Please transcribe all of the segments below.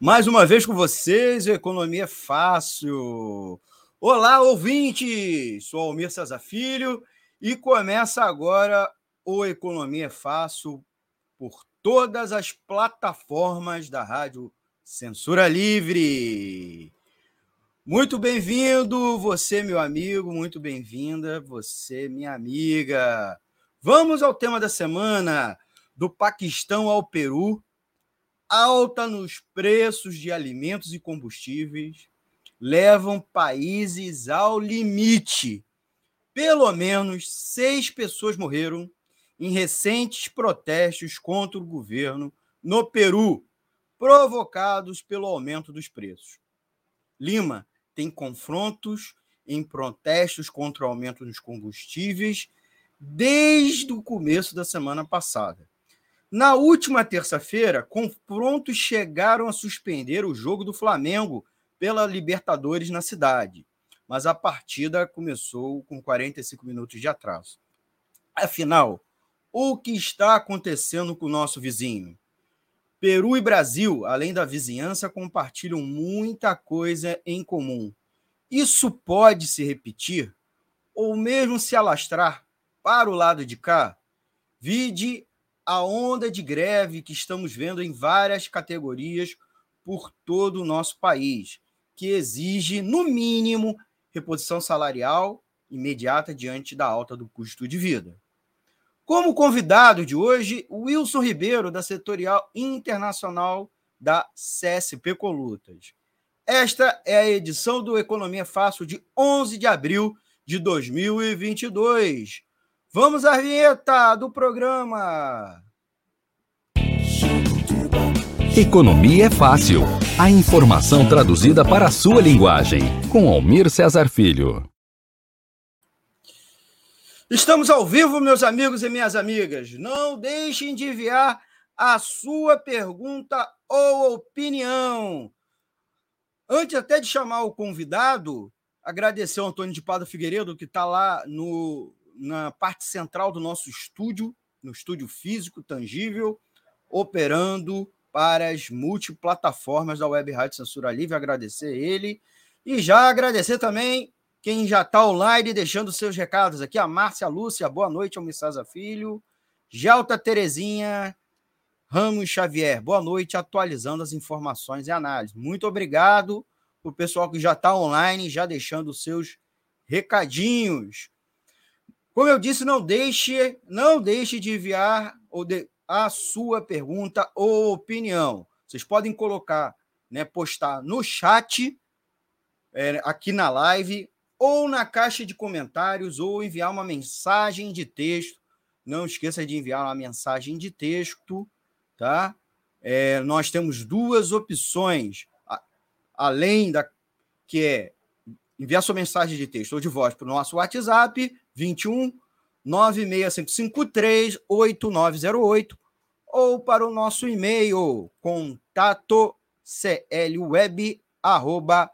Mais uma vez com vocês, Economia Fácil. Olá, ouvintes! Sou Almir César Filho e começa agora o Economia Fácil por todas as plataformas da Rádio Censura Livre. Muito bem-vindo, você, meu amigo, muito bem-vinda, você, minha amiga. Vamos ao tema da semana: do Paquistão ao Peru alta nos preços de alimentos e combustíveis levam países ao limite. Pelo menos seis pessoas morreram em recentes protestos contra o governo no Peru, provocados pelo aumento dos preços. Lima tem confrontos em protestos contra o aumento dos combustíveis desde o começo da semana passada. Na última terça-feira, confrontos chegaram a suspender o jogo do Flamengo pela Libertadores na cidade, mas a partida começou com 45 minutos de atraso. Afinal, o que está acontecendo com o nosso vizinho? Peru e Brasil, além da vizinhança, compartilham muita coisa em comum. Isso pode se repetir ou mesmo se alastrar para o lado de cá? Vide a onda de greve que estamos vendo em várias categorias por todo o nosso país, que exige, no mínimo, reposição salarial imediata diante da alta do custo de vida. Como convidado de hoje, Wilson Ribeiro, da Setorial Internacional da CSP Colutas. Esta é a edição do Economia Fácil de 11 de abril de 2022. Vamos à vinheta do programa. Economia é fácil. A informação traduzida para a sua linguagem. Com Almir Cesar Filho. Estamos ao vivo, meus amigos e minhas amigas. Não deixem de enviar a sua pergunta ou opinião. Antes até de chamar o convidado, agradecer ao Antônio de Pada Figueiredo, que está lá no, na parte central do nosso estúdio, no estúdio físico, tangível, operando para as multiplataformas da Web Rádio Censura Livre. Agradecer ele. E já agradecer também quem já está online deixando seus recados aqui. A Márcia Lúcia, boa noite, Almissaza Filho. Gelta Terezinha Ramos Xavier, boa noite, atualizando as informações e análises. Muito obrigado para o pessoal que já está online, já deixando seus recadinhos. Como eu disse, não deixe, não deixe de enviar a sua pergunta ou opinião. Vocês podem colocar, né, postar no chat, é, aqui na live, ou na caixa de comentários, ou enviar uma mensagem de texto. Não esqueça de enviar uma mensagem de texto, tá? É, nós temos duas opções, além da que é enviar sua mensagem de texto ou de voz para o nosso WhatsApp, 21 96553 8908 ou para o nosso e-mail contato clweb arroba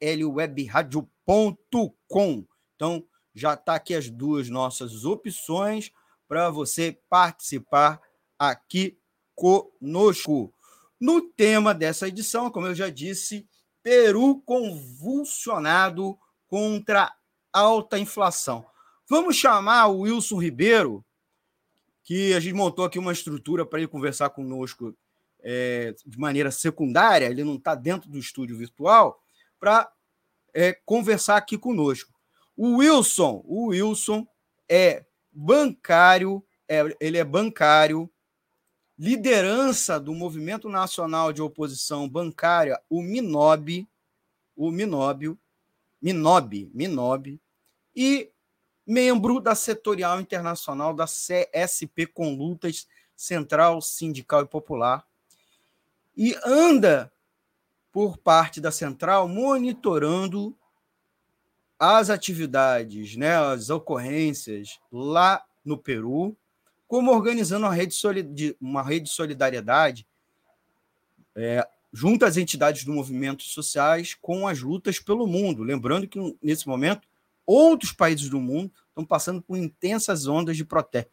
clwebradio.com. Então já está aqui as duas nossas opções para você participar aqui conosco. No tema dessa edição, como eu já disse, Peru convulsionado contra alta inflação. Vamos chamar o Wilson Ribeiro, que a gente montou aqui uma estrutura para ele conversar conosco é, de maneira secundária, ele não está dentro do estúdio virtual, para é, conversar aqui conosco. O Wilson, o Wilson é bancário, é, ele é bancário, liderança do Movimento Nacional de Oposição Bancária, o Minob, o Minóbio, Minob, Minob, e membro da Setorial Internacional da CSP com Lutas Central Sindical e Popular, e anda por parte da central, monitorando as atividades, né, as ocorrências lá no Peru, como organizando uma rede, uma rede de solidariedade é, junto às entidades do movimento sociais com as lutas pelo mundo. Lembrando que, nesse momento, outros países do mundo estão passando por intensas ondas de protesto.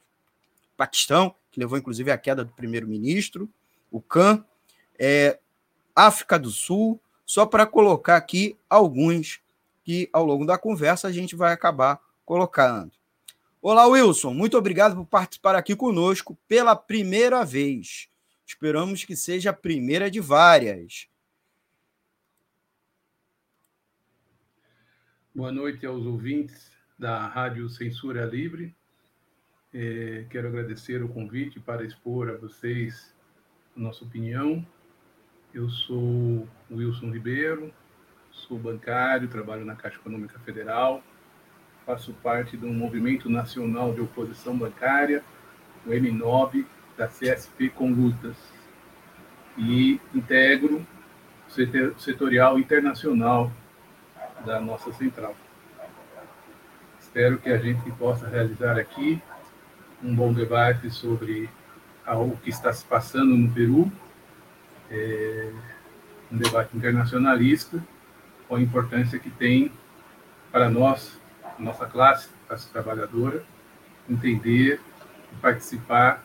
Paquistão, que levou inclusive à queda do primeiro-ministro, o CAN, é, África do Sul, só para colocar aqui alguns que ao longo da conversa a gente vai acabar colocando. Olá, Wilson, muito obrigado por participar aqui conosco pela primeira vez. Esperamos que seja a primeira de várias. Boa noite aos ouvintes da Rádio Censura Livre. É, quero agradecer o convite para expor a vocês a nossa opinião. Eu sou Wilson Ribeiro, sou bancário, trabalho na Caixa Econômica Federal, faço parte do Movimento Nacional de Oposição Bancária, o M9, da CSP com lutas e integro o setorial internacional da nossa central. Espero que a gente possa realizar aqui um bom debate sobre o que está se passando no Peru, é, um debate internacionalista, com a importância que tem para nós, nossa classe, classe trabalhadora, entender e participar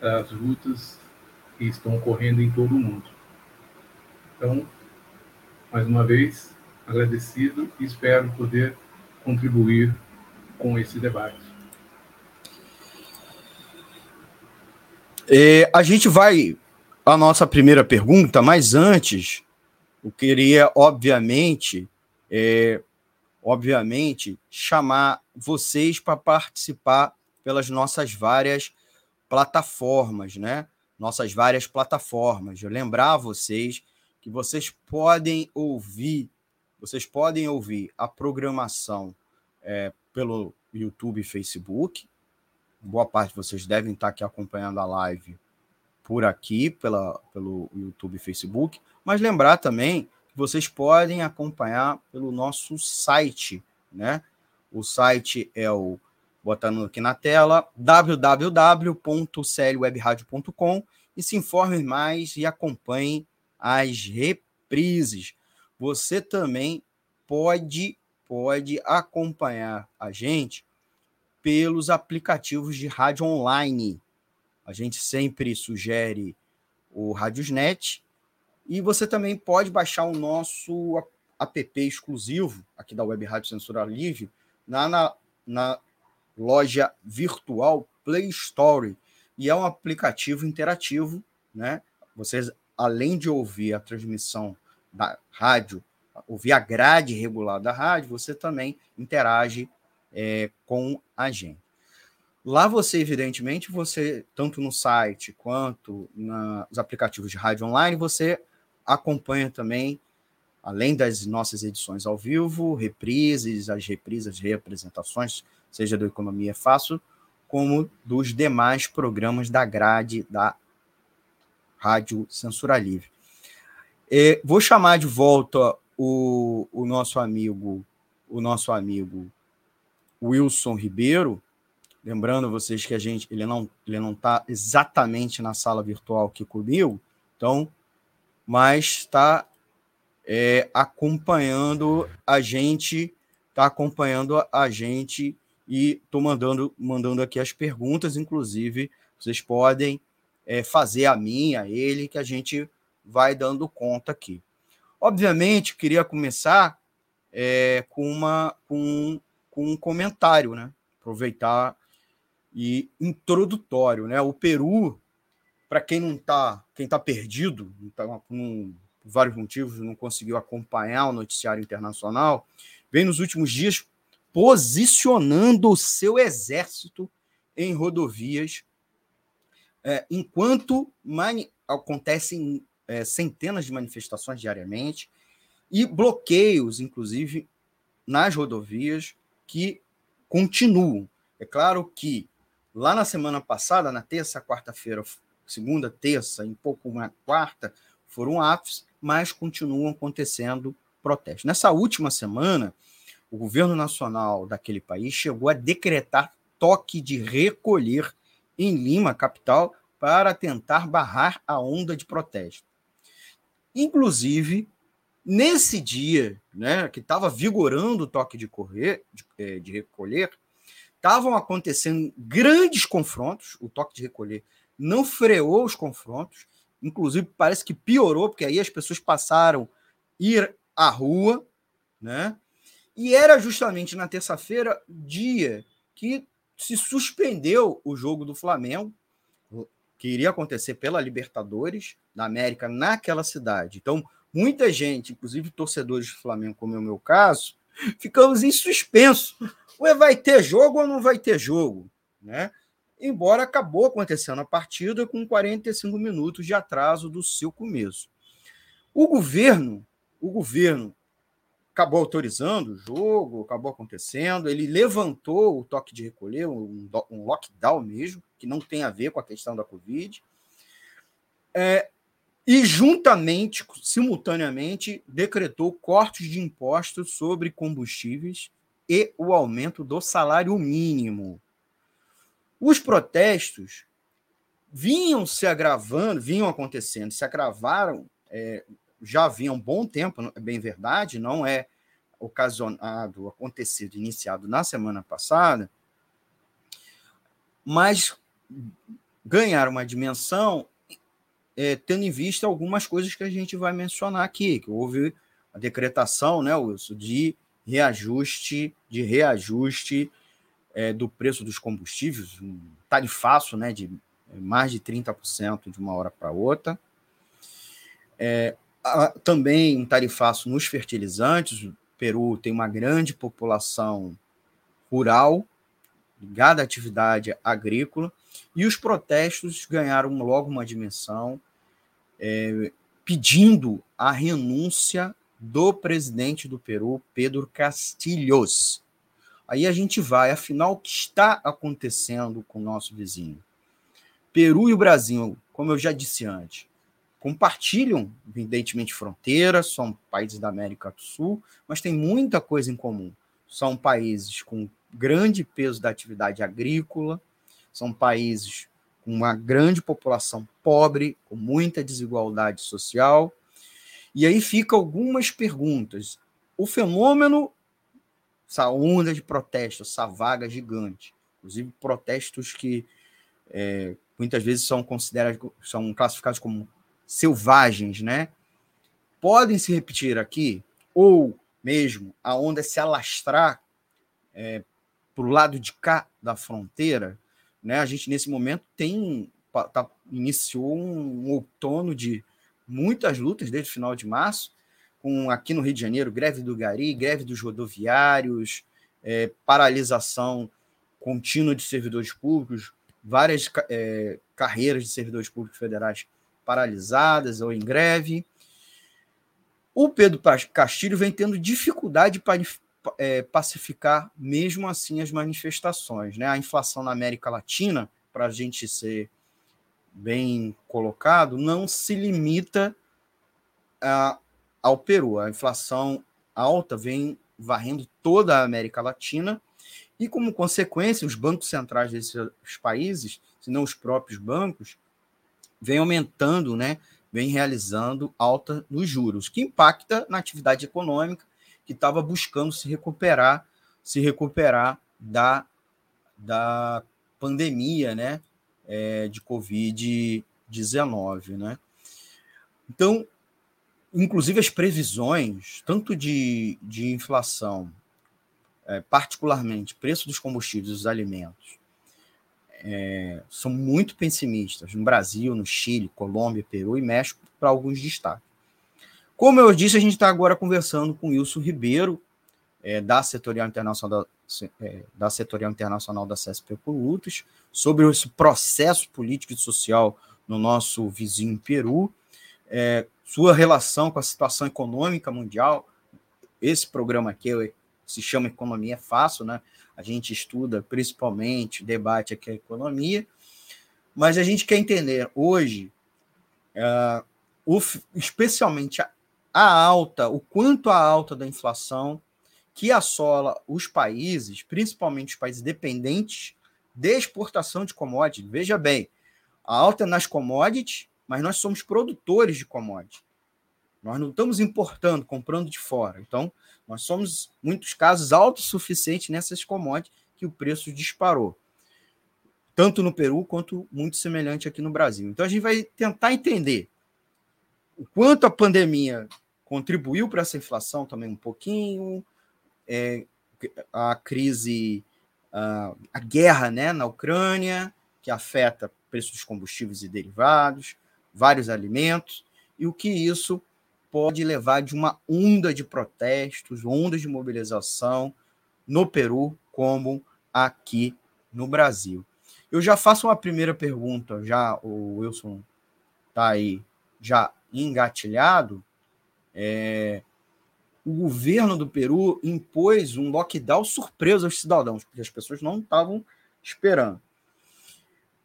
das lutas que estão ocorrendo em todo o mundo. Então, mais uma vez, agradecido e espero poder contribuir com esse debate. É, a gente vai à nossa primeira pergunta, mas antes, eu queria, obviamente, é, obviamente, chamar vocês para participar pelas nossas várias plataformas, né? Nossas várias plataformas. Eu lembrar vocês que vocês podem ouvir, vocês podem ouvir a programação é, pelo YouTube e Facebook. Boa parte de vocês devem estar aqui acompanhando a live por aqui, pela, pelo YouTube e Facebook. Mas lembrar também que vocês podem acompanhar pelo nosso site, né? O site é o botando aqui na tela, www.clwebradio.com e se informe mais e acompanhe as reprises. Você também pode pode acompanhar a gente pelos aplicativos de rádio online. A gente sempre sugere o Radiosnet e você também pode baixar o nosso app exclusivo aqui da Web Rádio Censura Livre na, na, na loja virtual Play Store. E é um aplicativo interativo, né? Vocês, além de ouvir a transmissão da rádio, ouvir a grade regular da rádio, você também interage é, com a gente. Lá você, evidentemente, você, tanto no site quanto nos aplicativos de rádio online, você acompanha também, além das nossas edições ao vivo, reprises, as reprises, reapresentações seja do Economia Fácil, como dos demais programas da grade da Rádio Censura Livre. É, vou chamar de volta o, o nosso amigo, o nosso amigo Wilson Ribeiro, lembrando vocês que a gente ele não ele não está exatamente na sala virtual aqui comigo, então, mas está é, acompanhando a gente, está acompanhando a gente e estou mandando, mandando aqui as perguntas, inclusive, vocês podem é, fazer a minha, a ele, que a gente vai dando conta aqui. Obviamente, queria começar é, com, uma, com, com um comentário, né? Aproveitar e introdutório, né? O Peru, para quem não está, quem está perdido, tá, com vários motivos, não conseguiu acompanhar o noticiário internacional, vem nos últimos dias posicionando o seu exército em rodovias, é, enquanto acontecem é, centenas de manifestações diariamente e bloqueios, inclusive, nas rodovias que continuam. É claro que lá na semana passada, na terça, quarta-feira, segunda, terça, em pouco uma quarta, foram atos mas continuam acontecendo protestos. Nessa última semana, o governo nacional daquele país chegou a decretar toque de recolher em Lima, capital, para tentar barrar a onda de protesto. Inclusive, nesse dia, né, que estava vigorando o toque de, correr, de, é, de recolher, estavam acontecendo grandes confrontos. O toque de recolher não freou os confrontos, inclusive parece que piorou, porque aí as pessoas passaram ir à rua, né? E era justamente na terça-feira, dia que se suspendeu o jogo do Flamengo, que iria acontecer pela Libertadores da América naquela cidade. Então, muita gente, inclusive torcedores do Flamengo, como é o meu caso, ficamos em suspenso. Ué, vai ter jogo ou não vai ter jogo? Né? Embora acabou acontecendo a partida com 45 minutos de atraso do seu começo. O governo, o governo acabou autorizando o jogo, acabou acontecendo, ele levantou o toque de recolher, um, um lockdown mesmo, que não tem a ver com a questão da Covid. É, e juntamente, simultaneamente, decretou cortes de impostos sobre combustíveis e o aumento do salário mínimo. Os protestos vinham se agravando, vinham acontecendo, se agravaram é, já havia um bom tempo, é bem verdade, não é ocasionado, acontecido, iniciado na semana passada, mas ganhar uma dimensão é, tendo em vista algumas coisas que a gente vai mencionar aqui, que houve a decretação, né, Wilson, de reajuste, de reajuste é, do preço dos combustíveis, um tarifaço né, de mais de 30% de uma hora para outra. É, também um tarifaço nos fertilizantes. O Peru tem uma grande população rural ligada à atividade agrícola e os protestos ganharam logo uma dimensão é, pedindo a renúncia do presidente do Peru, Pedro Castilhos. Aí a gente vai, afinal, o que está acontecendo com o nosso vizinho? Peru e o Brasil, como eu já disse antes, compartilham, evidentemente, fronteiras, são países da América do Sul, mas tem muita coisa em comum. São países com grande peso da atividade agrícola, são países com uma grande população pobre, com muita desigualdade social. E aí fica algumas perguntas. O fenômeno, essa onda de protestos, essa vaga gigante, inclusive protestos que é, muitas vezes são considerados, são classificados como selvagens, né? Podem se repetir aqui, ou mesmo a onda se alastrar é, para o lado de cá da fronteira, né? A gente nesse momento tem tá, iniciou um, outono de muitas lutas desde o final de março, com aqui no Rio de Janeiro greve do Gari, greve dos rodoviários, é, paralisação contínua de servidores públicos, várias é, carreiras de servidores públicos federais paralisadas ou em greve. O Pedro Castilho vem tendo dificuldade para é, pacificar, mesmo assim, as manifestações. Né? A inflação na América Latina, para a gente ser bem colocado, não se limita a, ao Peru. A inflação alta vem varrendo toda a América Latina e, como consequência, os bancos centrais desses países, se não os próprios bancos, vem aumentando, né, vem realizando alta nos juros, que impacta na atividade econômica que estava buscando se recuperar, se recuperar da, da pandemia, né, é, de Covid-19, né. Então, inclusive as previsões, tanto de, de inflação, é, particularmente preço dos combustíveis e dos alimentos, é, são muito pessimistas no Brasil, no Chile, Colômbia, Peru e México, para alguns destaques. Como eu disse, a gente está agora conversando com Wilson Ribeiro, é, da, Setorial Internacional da, é, da Setorial Internacional da CESP Colutos, sobre esse processo político e social no nosso vizinho Peru, é, sua relação com a situação econômica mundial. Esse programa aqui se chama Economia Fácil, né? A gente estuda principalmente, debate aqui a economia, mas a gente quer entender hoje uh, o, especialmente a, a alta, o quanto a alta da inflação que assola os países, principalmente os países dependentes de exportação de commodities. Veja bem, a alta é nas commodities, mas nós somos produtores de commodities. Nós não estamos importando, comprando de fora. Então, nós somos, muitos casos, autossuficientes nessas commodities que o preço disparou. Tanto no Peru quanto muito semelhante aqui no Brasil. Então, a gente vai tentar entender o quanto a pandemia contribuiu para essa inflação também um pouquinho, é, a crise, a, a guerra né, na Ucrânia, que afeta preços dos combustíveis e derivados, vários alimentos, e o que isso pode levar de uma onda de protestos, ondas de mobilização no Peru, como aqui no Brasil. Eu já faço uma primeira pergunta, já o Wilson está aí já engatilhado. É, o governo do Peru impôs um lockdown surpresa aos cidadãos, porque as pessoas não estavam esperando.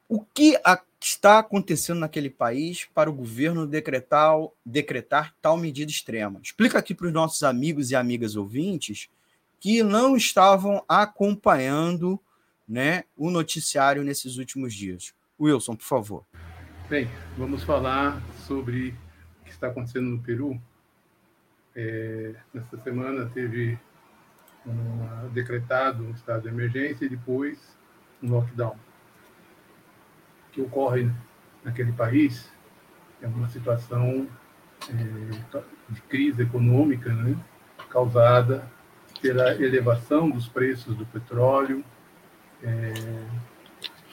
O que está acontecendo naquele país para o governo decretar, decretar tal medida extrema? Explica aqui para os nossos amigos e amigas ouvintes que não estavam acompanhando né, o noticiário nesses últimos dias. Wilson, por favor. Bem, vamos falar sobre o que está acontecendo no Peru. É, nesta semana teve um, decretado um estado de emergência e depois um lockdown. Que ocorre naquele país é uma situação é, de crise econômica, né, causada pela elevação dos preços do petróleo, é,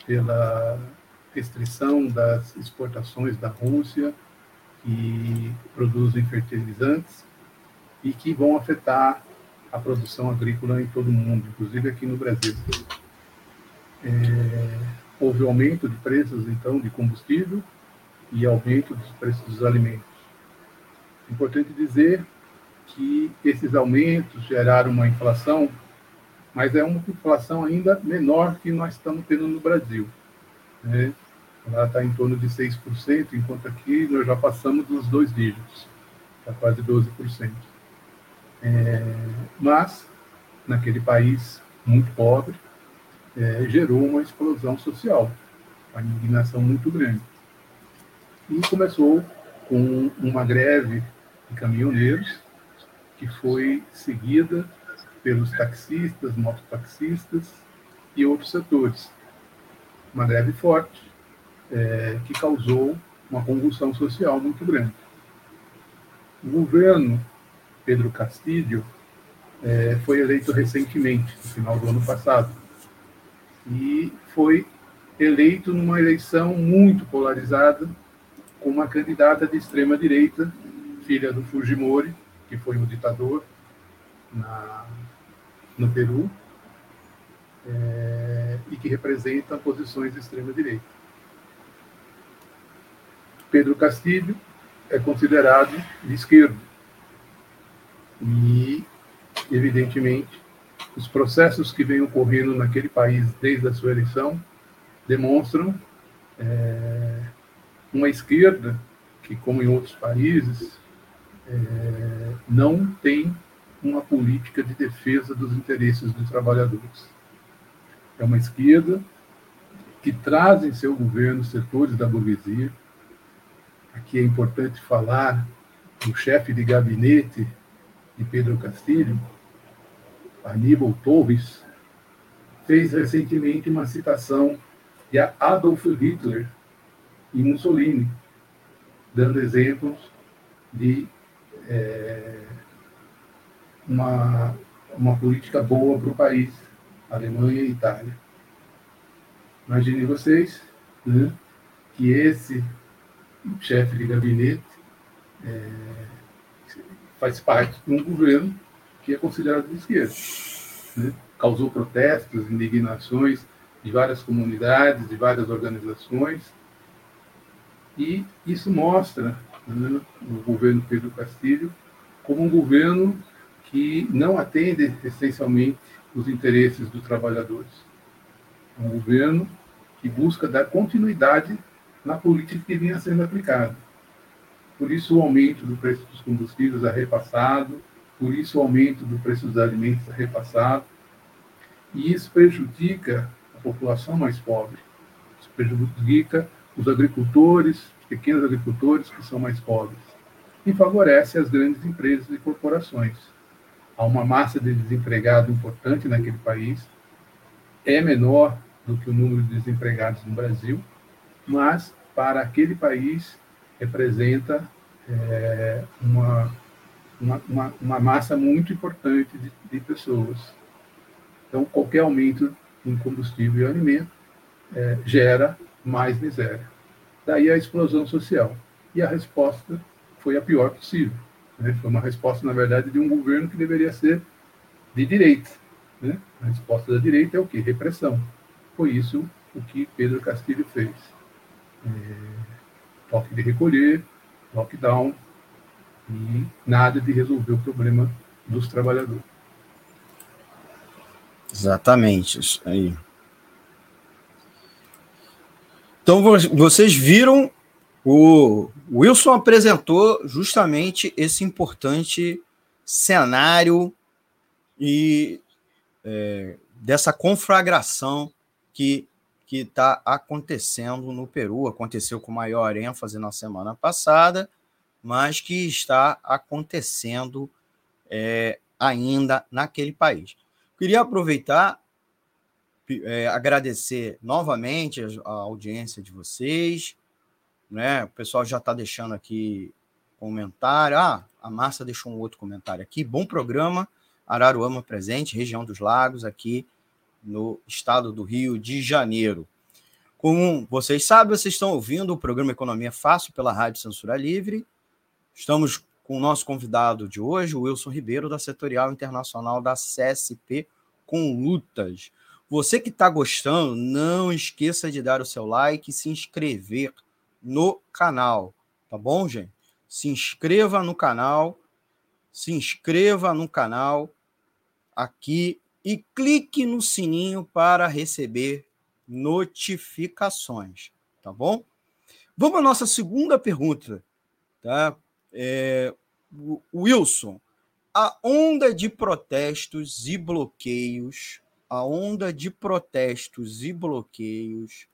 pela restrição das exportações da Rússia, que produzem fertilizantes, e que vão afetar a produção agrícola em todo o mundo, inclusive aqui no Brasil. É, houve aumento de preços, então, de combustível e aumento dos preços dos alimentos. Importante dizer que esses aumentos geraram uma inflação, mas é uma inflação ainda menor que nós estamos tendo no Brasil. Né? Lá está em torno de 6%, enquanto aqui nós já passamos dos dois dígitos, está quase 12%. É, mas, naquele país muito pobre, é, gerou uma explosão social, uma indignação muito grande. E começou com uma greve de caminhoneiros, que foi seguida pelos taxistas, mototaxistas e outros setores. Uma greve forte, é, que causou uma convulsão social muito grande. O governo Pedro Castilho, é, foi eleito recentemente, no final do ano passado. E foi eleito numa eleição muito polarizada, com uma candidata de extrema-direita, filha do Fujimori, que foi um ditador na, no Peru, é, e que representa posições de extrema-direita. Pedro Castilho é considerado de esquerda e, evidentemente, os processos que vêm ocorrendo naquele país desde a sua eleição demonstram é, uma esquerda que, como em outros países, é, não tem uma política de defesa dos interesses dos trabalhadores. É uma esquerda que traz em seu governo setores da burguesia. Aqui é importante falar do chefe de gabinete de Pedro Castilho, Aníbal Torres, fez recentemente uma citação de Adolf Hitler e Mussolini, dando exemplos de é, uma, uma política boa para o país, Alemanha e Itália. Imaginem vocês né, que esse chefe de gabinete é, faz parte de um governo que é considerado de esquerda. Né? Causou protestos, indignações de várias comunidades, de várias organizações, e isso mostra né, o governo Pedro Castilho como um governo que não atende essencialmente os interesses dos trabalhadores. Um governo que busca dar continuidade na política que vinha sendo aplicada. por isso o aumento do preço dos combustíveis é repassado, por isso o aumento do preço dos alimentos é repassado, e isso prejudica a população mais pobre, isso prejudica os agricultores, pequenos agricultores que são mais pobres, e favorece as grandes empresas e corporações. Há uma massa de desempregado importante naquele país, é menor do que o número de desempregados no Brasil, mas para aquele país representa é, uma, uma, uma, uma, massa muito importante de, de, pessoas. Então, qualquer aumento em combustível e alimento é, gera mais miséria. Daí a explosão social. E a resposta foi a pior possível. Né? Foi uma resposta, na verdade, de um governo que deveria ser de direita. Né? A resposta da direita é o quê? Repressão. Foi isso o que Pedro Castilho fez. É, toque de recolher, lockdown, e nada de resolver o problema dos trabalhadores. Exatamente, isso aí. Então vocês viram o Wilson apresentou justamente esse importante cenário e é, dessa conflagração que que está acontecendo no Peru, aconteceu com maior ênfase na semana passada, mas que está acontecendo é, ainda naquele país. Queria aproveitar, é, agradecer novamente a, audiência de vocês, né? O pessoal já está deixando aqui comentário. Ah, a Márcia deixou um outro comentário aqui. Bom programa, Araruama presente, região dos Lagos, aqui no estado do Rio de Janeiro. Como vocês sabem, vocês estão ouvindo o programa Economia Fácil pela Rádio Censura Livre. Estamos com o nosso convidado de hoje, o Wilson Ribeiro, da Setorial Internacional da CSP com Lutas. Você que está gostando, não esqueça de dar o seu like e se inscrever no canal, tá bom, gente? Se inscreva no canal, se inscreva no canal aqui e clique no sininho para receber notificações, tá bom? Vamos à nossa segunda pergunta, tá? É, Wilson, a onda de protestos e bloqueios, a onda de protestos e bloqueios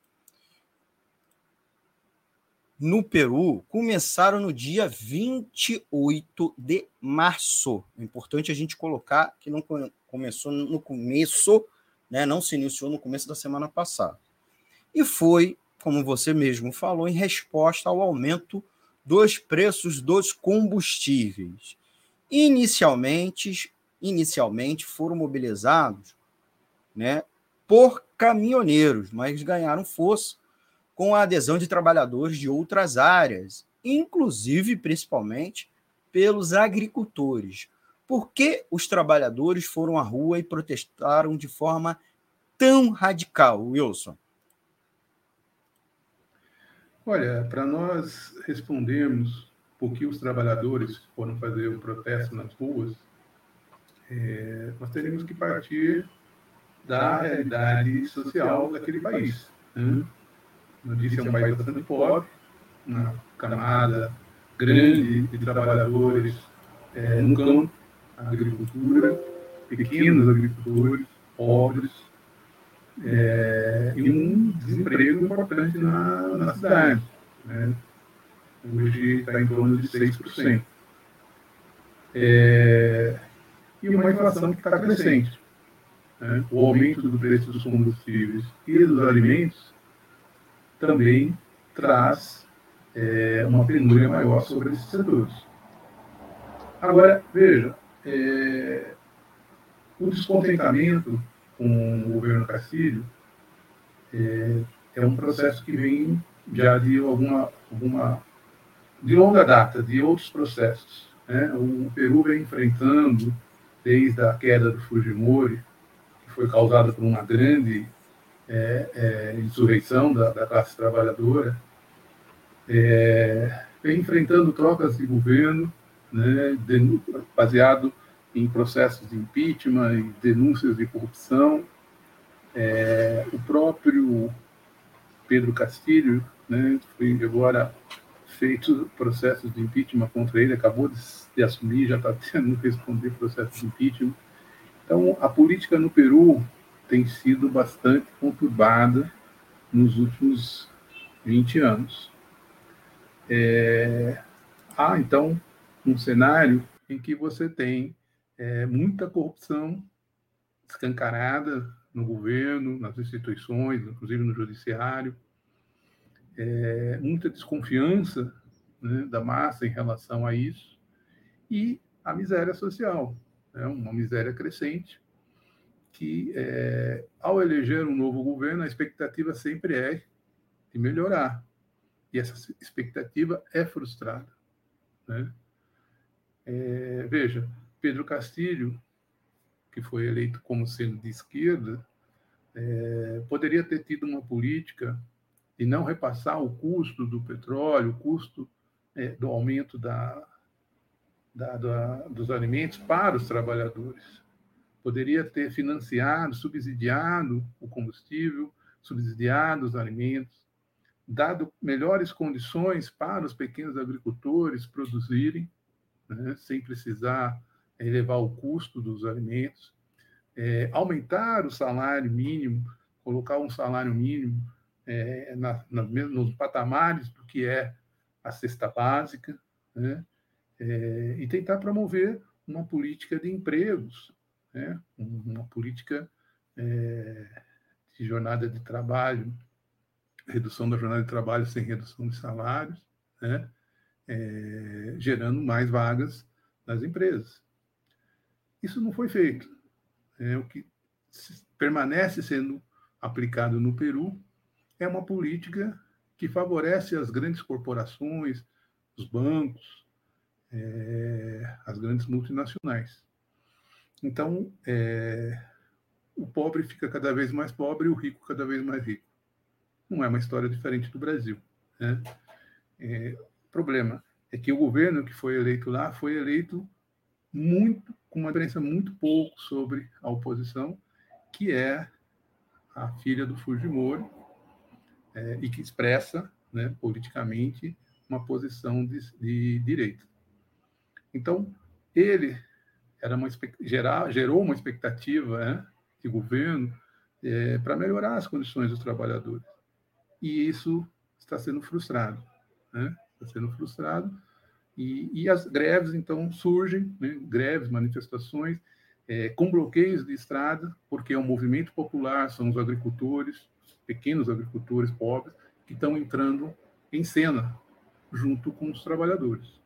no Peru começaram no dia 28 de março. É importante a gente colocar que não começou no começo, né, não se iniciou no começo da semana passada. E foi, como você mesmo falou, em resposta ao aumento dos preços dos combustíveis. Inicialmente, inicialmente foram mobilizados né, por caminhoneiros, mas ganharam força com a adesão de trabalhadores de outras áreas, inclusive, principalmente, pelos agricultores. Por que os trabalhadores foram à rua e protestaram de forma tão radical, Wilson? Olha, para nós respondermos por que os trabalhadores foram fazer o protesto nas ruas, é, nós teríamos que partir da realidade social daquele país. Né? eu disse, é um país bastante pobre, uma camada grande de trabalhadores é, no campo, agricultura, pequenos agricultores, pobres, é, e um desemprego importante na, na cidade. Né? Hoje está em torno de 6%. É, e uma inflação que está crescente. Né? O aumento do preço dos combustíveis e dos alimentos também traz é, uma penúria maior sobre esses setores. Agora, veja, é, o descontentamento com o governo Castilho é, é, um processo que vem já de alguma, alguma de longa data, de outros processos. Né? O Peru vem enfrentando, desde a queda do Fujimori, que foi causada por uma grande é, é, insurreição da, da, classe trabalhadora, é, vem enfrentando trocas de governo, né, de, baseado em processos de impeachment e denúncias de corrupção. É, o próprio Pedro Castilho né, foi agora feito processos de impeachment contra ele, acabou de, de assumir, já está tendo que responder processo de impeachment. Então, a política no Peru tem sido bastante conturbada nos últimos 20 anos. É, há, então, um cenário em que você tem é, muita corrupção escancarada no governo, nas instituições, inclusive no judiciário, é, muita desconfiança né, da massa em relação a isso, e a miséria social, né, uma miséria crescente, que é, ao eleger um novo governo, a expectativa sempre é de melhorar, e essa expectativa é frustrada. Né? É, veja, Pedro Castilho, que foi eleito como sendo de esquerda, é, poderia ter tido uma política de não repassar o custo do petróleo, o custo é, do aumento da, da, da, dos alimentos para os trabalhadores. Poderia ter financiado, subsidiado o combustível, subsidiado os alimentos, dado melhores condições para os pequenos agricultores produzirem, né, sem precisar elevar o custo dos alimentos, é, aumentar o salário mínimo, colocar um salário mínimo é, na, na, nos patamares do que é a cesta básica, né? É, e tentar promover uma política de empregos, né? uma política é, de jornada de trabalho, redução da jornada de trabalho sem redução de salários, né? É, gerando mais vagas nas empresas. Isso não foi feito. É, o que permanece sendo aplicado no Peru é uma política que favorece as grandes corporações, os bancos, é, as grandes multinacionais. Então, é, o pobre fica cada vez mais pobre e o rico cada vez mais rico. Não é uma história diferente do Brasil. Né? É, o problema é que o governo que foi eleito lá foi eleito muito com uma diferença muito pouco sobre a oposição, que é a filha do Fujimori, é, e que expressa né, politicamente uma posição de, de direita. Então, ele era uma, gerar, gerou uma expectativa né, de governo é, para melhorar as condições dos trabalhadores. E isso está sendo frustrado. Né? Está sendo frustrado. E, e as greves, então, surgem né, greves, manifestações, é, com bloqueios de estrada, porque é um movimento popular, são os agricultores, pequenos agricultores pobres que estão entrando em cena junto com os trabalhadores.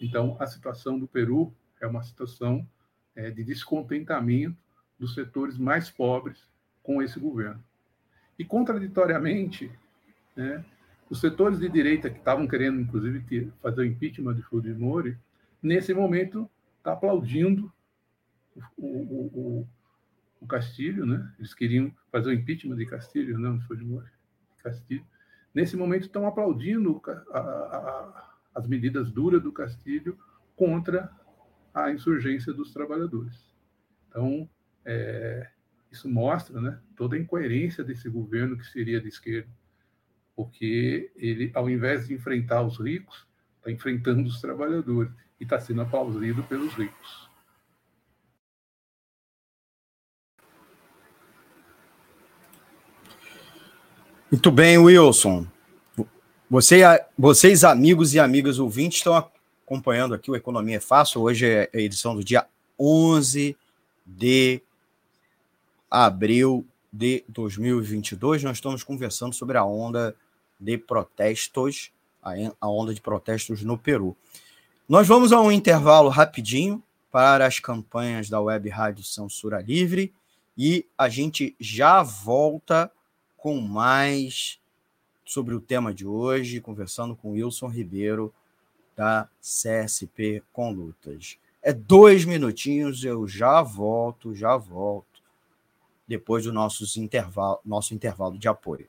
Então, a situação do Peru é uma situação é, de descontentamento dos setores mais pobres com esse governo. E, contraditoriamente, né, os setores de direita que estavam querendo, inclusive, fazer o impeachment de Fujimori, nesse momento está aplaudindo o, o, o, o Castilho, né? Eles queriam fazer o impeachment de Castilho, não, de Castilho. Nesse momento estão aplaudindo a, a, as medidas duras do Castilho contra a insurgência dos trabalhadores. Então, é, isso mostra né, toda a incoerência desse governo que seria de esquerda, porque ele, ao invés de enfrentar os ricos, está enfrentando os trabalhadores e está sendo aplaudido pelos ricos. Muito bem, Wilson. Você, vocês, amigos e amigas ouvintes, estão acompanhando aqui o Economia é Fácil. Hoje é a edição do dia 11 de abril de 2022. Nós estamos conversando sobre a onda de protestos, a onda de protestos no Peru. Nós vamos a um intervalo rapidinho para as campanhas da Web Rádio Censura Livre e a gente já volta com mais sobre o tema de hoje, conversando com Wilson Ribeiro, da CSP com Lutas. É dois minutinhos, eu já volto, já volto, depois do nosso intervalo, nosso intervalo de apoio.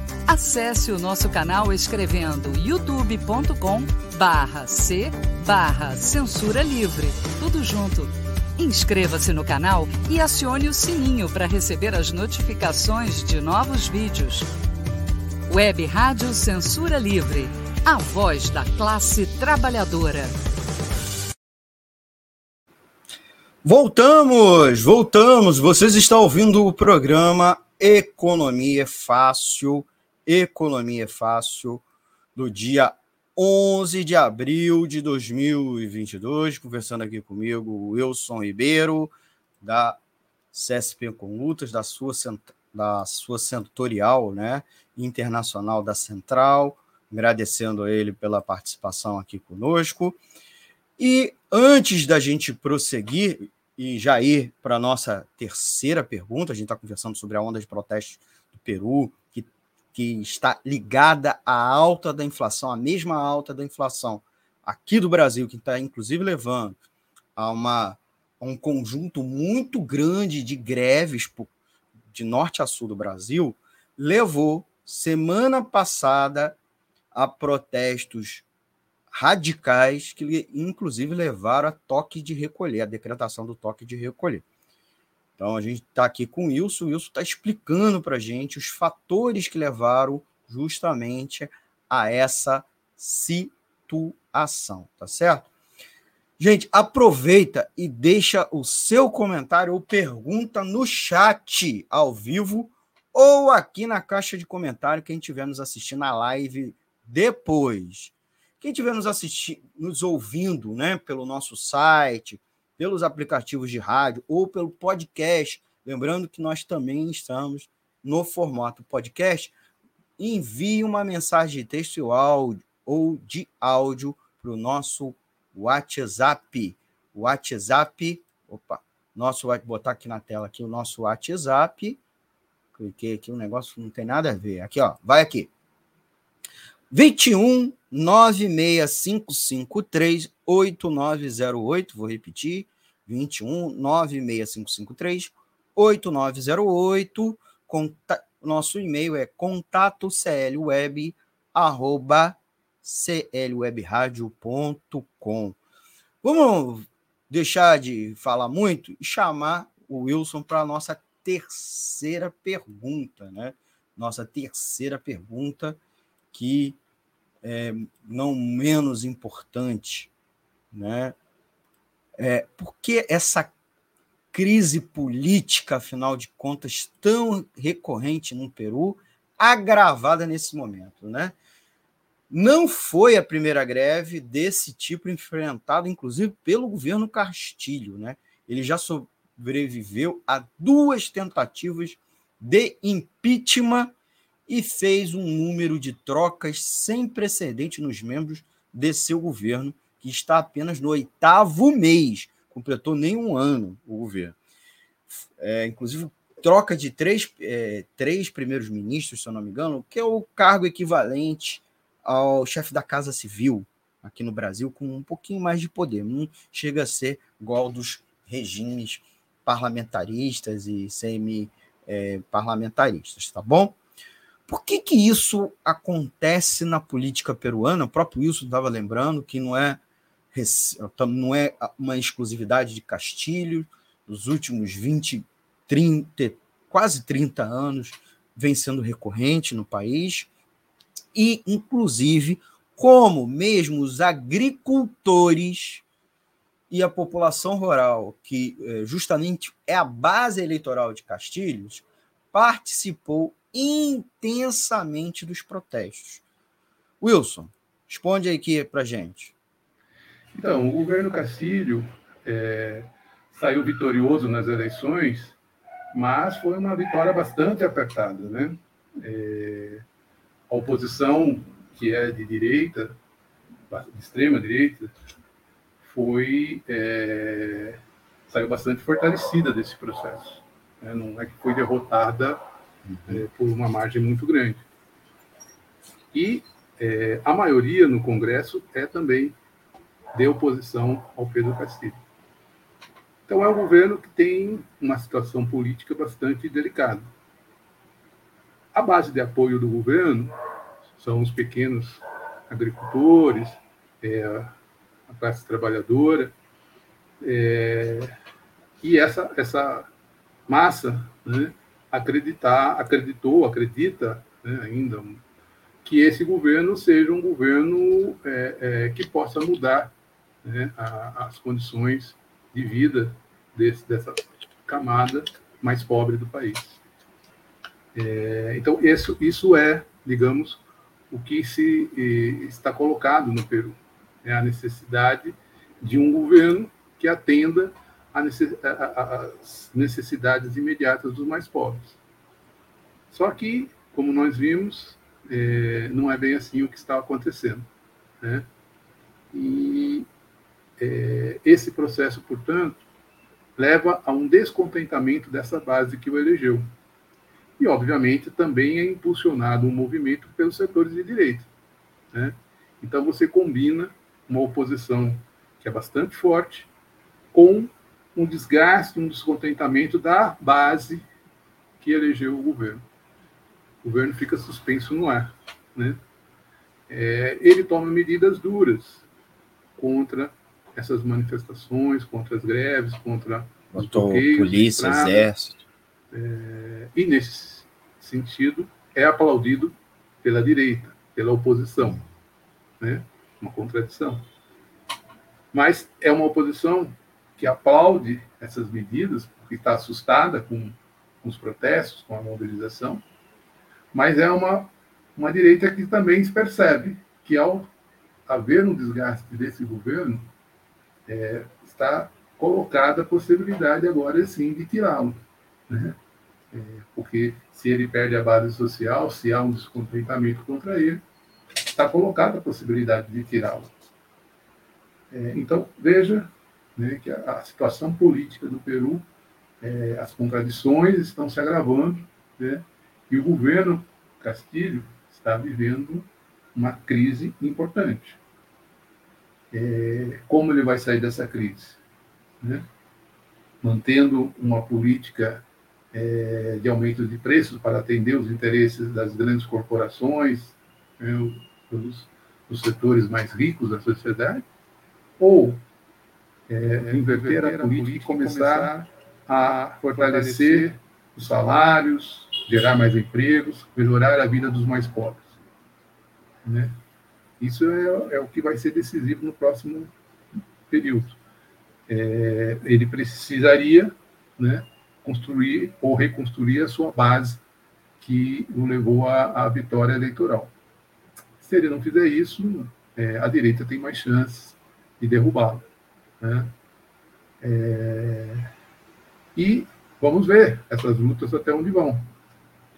Acesse o nosso canal escrevendo youtube.com barra C barra Censura Livre. Tudo junto. Inscreva-se no canal e acione o sininho para receber as notificações de novos vídeos. Web Rádio Censura Livre. A voz da classe trabalhadora. Voltamos, voltamos. Vocês estão ouvindo o programa Economia Fácil, Economia Fácil, do dia 11 de abril de 2022. Conversando aqui comigo, o Wilson Ribeiro, da CSP Conlutas, da sua, da sua setorial né, internacional da Central. Agradecendo a ele pela participação aqui conosco. E antes da gente prosseguir e já ir para a nossa terceira pergunta, a gente está conversando sobre a onda de protestos do Peru, que, está ligada à alta da inflação, a mesma alta da inflação aqui do Brasil, que está inclusive levando a uma, a um conjunto muito grande de greves por, de norte a sul do Brasil, levou semana passada a protestos radicais que, inclusive, levaram a toque de recolher, a decretação do toque de recolher. Então, a gente está aqui com o Wilson, o Wilson está explicando para a gente os fatores que levaram justamente a essa situação, tá certo? Gente, aproveita e deixa o seu comentário ou pergunta no chat ao vivo ou aqui na caixa de comentário quem estiver nos assistindo na live depois. Quem estiver nos assistindo, nos ouvindo, né, pelo nosso site, pelos aplicativos de rádio ou pelo podcast, lembrando que nós também estamos no formato podcast, envie uma mensagem de texto ou áudio, ou de áudio para o nosso WhatsApp. WhatsApp, opa, nosso vai botar aqui na tela aqui o nosso WhatsApp. Cliquei aqui, o um negócio não tem nada a ver. Aqui, ó, vai aqui. 21 96553 8908, vou repetir, 21 96553 8908, conta, nosso e-mail é contato clweb, arroba clwebradio.com. Vamos deixar de falar muito e chamar o Wilson para a nossa terceira pergunta, né? Nossa terceira pergunta que é, não menos importante, né? É, por que essa crise política, afinal de contas, tão recorrente no Peru, agravada nesse momento, né? Não foi a primeira greve desse tipo enfrentada, inclusive, pelo governo Castilho, né? Ele já sobreviveu a duas tentativas de impeachment e fez um número de trocas sem precedente nos membros de seu governo, que está apenas no oitavo mês, completou nem um ano o governo. é, inclusive troca de três, é, três primeiros ministros, se eu não me engano, que é o cargo equivalente ao chefe da Casa Civil aqui no Brasil, com um pouquinho mais de poder. Não chega a ser igual dos regimes parlamentaristas e semi-parlamentaristas, é, tá bom? Por que, que isso acontece na política peruana? O próprio Wilson estava lembrando que não é, não é uma exclusividade de Castilho, dos últimos 20, 30, quase 30 anos, vem sendo recorrente no país, e, inclusive, como mesmo os agricultores e a população rural, que eh, justamente é a base eleitoral de Castilhos, participou intensamente dos protestos. Wilson, responde aí aqui para gente. Então, o governo Castilho é, saiu vitorioso nas eleições, mas foi uma vitória bastante apertada, né? É, a oposição, que é de direita, de extrema direita, foi é, saiu bastante fortalecida desse processo. Né? Não é que foi derrotada é, por uma margem muito grande. E é, a maioria no Congresso é também de oposição ao Pedro Castilho. Então, é um governo que tem uma situação política bastante delicada. A base de apoio do governo são os pequenos agricultores, é, a classe trabalhadora, é, e essa, essa massa né, acreditar, acreditou, acredita né, ainda que esse governo seja um governo é, é, que possa mudar né, a, as condições de vida desse, dessa camada mais pobre do país. É, então, isso, isso é, digamos, o que se está colocado no Peru. É a necessidade de um governo que atenda as necessidades imediatas dos mais pobres. Só que, como nós vimos, é, não é bem assim o que está acontecendo. Né? E é, esse processo, portanto, leva a um descontentamento dessa base que o elegeu. E, obviamente, também é impulsionado um movimento pelos setores de direita. Né? Então, você combina uma oposição que é bastante forte com um desgaste, um descontentamento da base que elegeu o governo. O governo fica suspenso no ar. Né? É, ele toma medidas duras contra essas manifestações, contra as greves, contra os bloqueios. Polícia, exército. É, e, nesse sentido, é aplaudido pela direita, pela oposição. Né? Uma contradição. Mas é uma oposição que aplaude essas medidas, porque está assustada com, com os protestos, com a mobilização, mas é uma, uma direita que também se percebe que, ao haver um desgaste desse governo, é, está colocada a possibilidade agora sim de tirá-lo. Né? É, porque se ele perde a base social, se há um descontentamento contra ele, está colocada a possibilidade de tirá-lo. É, então, veja né, que a, a, situação política do Peru, é, as contradições estão se agravando, né, e o governo Castilho está vivendo uma crise importante. É, como ele vai sair dessa crise? Né? Mantendo uma política é, de aumento de preços para atender os interesses das grandes corporações, né, os, os setores mais ricos da sociedade, ou é, inverter a política e começar a fortalecer os salários, gerar mais empregos, melhorar a vida dos mais pobres. Né? Isso é, é o que vai ser decisivo no próximo período. É, ele precisaria né, construir ou reconstruir a sua base que o levou à, à vitória eleitoral. Se ele não fizer isso, é, a direita tem mais chances de derrubá-lo. Né? É... E vamos ver essas lutas até onde vão,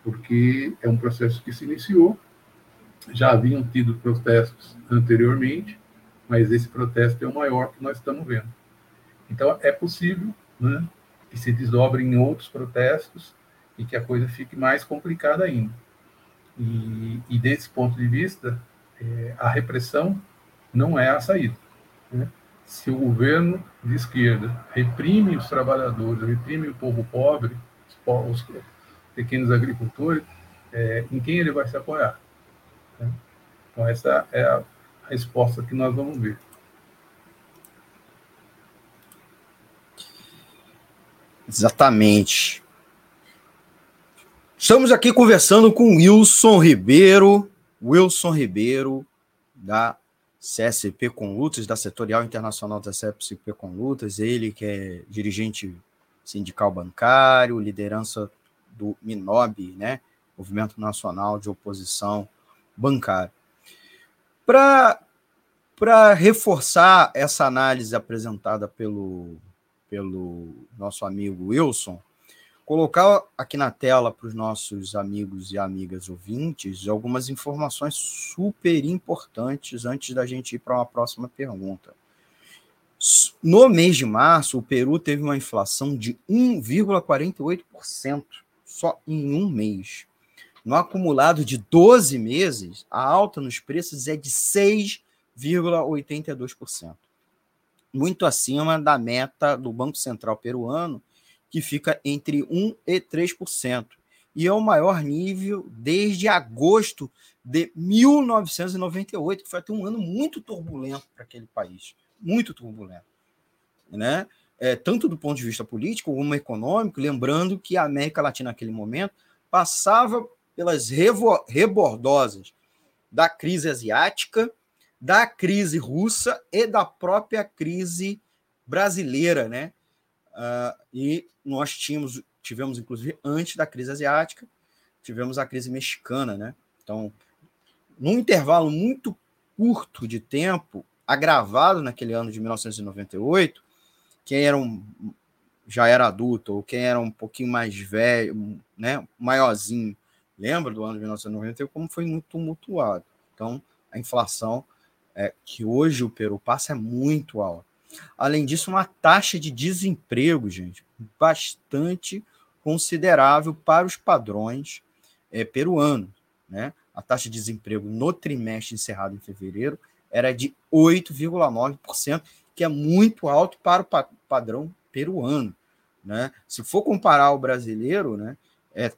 porque é um processo que se iniciou, já haviam tido protestos anteriormente, mas esse protesto é o maior que nós estamos vendo. Então, é possível né, que se desdobre em outros protestos e que a coisa fique mais complicada ainda. E, e desse ponto de vista, é, a repressão não é a saída. Né? Se o governo de esquerda reprime os trabalhadores, reprime o povo pobre, os, os pequenos agricultores, é, em quem ele vai se apoiar? Então, essa é a resposta que nós vamos ver. Exatamente. Estamos aqui conversando com Wilson Ribeiro, Wilson Ribeiro, da CSP com Lutas, da Setorial Internacional da CSP com Lutas, ele que é dirigente sindical bancário, liderança do MINOB, né? Movimento Nacional de Oposição Bancária. Para reforçar essa análise apresentada pelo, pelo nosso amigo Wilson, colocar aqui na tela para os nossos amigos e amigas ouvintes algumas informações super importantes antes da gente ir para uma próxima pergunta. No mês de março, o Peru teve uma inflação de 1,48%, só em um mês. No acumulado de 12 meses, a alta nos preços é de 6,82%, muito acima da meta do Banco Central peruano, que fica entre 1 e 3%, e é o maior nível desde agosto de 1998, que foi até um ano muito turbulento para aquele país, muito turbulento, né? É, tanto do ponto de vista político como econômico, lembrando que a América Latina naquele momento passava pelas rebordosas da crise asiática, da crise russa e da própria crise brasileira, né? Uh, e nós tínhamos, tivemos, inclusive, antes da crise asiática, tivemos a crise mexicana, né? Então, num intervalo muito curto de tempo, agravado naquele ano de 1998, quem era um, já era adulto ou quem era um pouquinho mais velho, né, maiorzinho, lembra do ano de 1990 como foi muito tumultuado. Então, a inflação é, que hoje o Peru passa é muito alta. Além disso, uma taxa de desemprego, gente, bastante considerável para os padrões é, peruanos. Né? A taxa de desemprego no trimestre encerrado em fevereiro era de 8,9%, que é muito alto para o padrão peruano. Né? Se for comparar o brasileiro, né, é,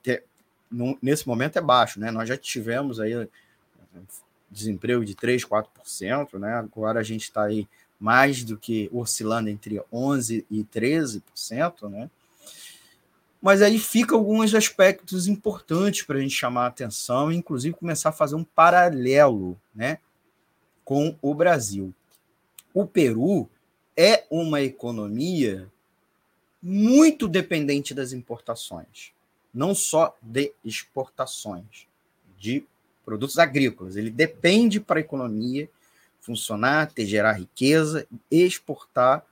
nesse momento é baixo, né? Nós já tivemos aí eh, desemprego de 3, 4%, né? Agora a gente está aí mais do que oscilando entre 11 e 13%, né? Mas aí fica alguns aspectos importantes para a gente chamar a atenção, inclusive começar a fazer um paralelo, né, com o Brasil. O Peru é uma economia muito dependente das importações não só de exportações de produtos agrícolas. Ele depende para a economia funcionar, ter gerar riqueza, exportar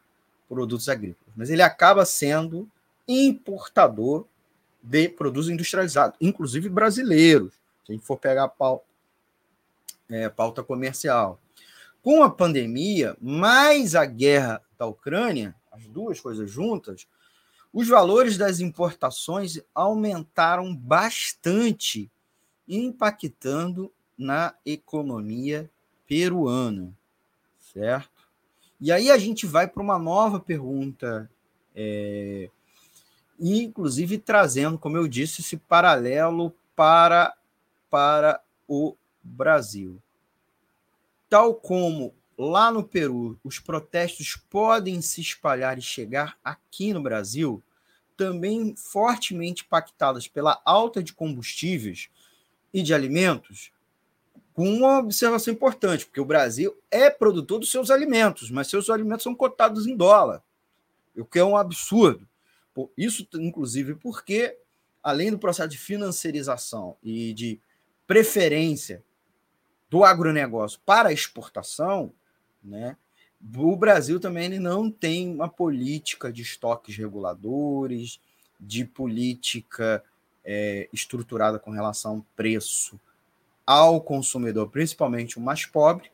produtos agrícolas. Mas ele acaba sendo importador de produtos industrializados, inclusive brasileiros, se a gente for pegar a pauta, é, pauta comercial. Com a pandemia, mais a guerra da Ucrânia, as duas coisas juntas, os valores das importações aumentaram bastante, impactando na economia peruana, certo? E aí a gente vai para uma nova pergunta, é, inclusive trazendo, como eu disse, esse paralelo para, para o Brasil. Tal como lá no Peru os protestos podem se espalhar e chegar aqui no Brasil, também fortemente impactadas pela alta de combustíveis e de alimentos, com uma observação importante, porque o Brasil é produtor dos seus alimentos, mas seus alimentos são cotados em dólar, o que é um absurdo. Isso, inclusive, porque, além do processo de financiarização e de preferência do agronegócio para a exportação, né? O Brasil também ele não tem uma política de estoques reguladores, de política é, estruturada com relação ao preço ao consumidor, principalmente o mais pobre.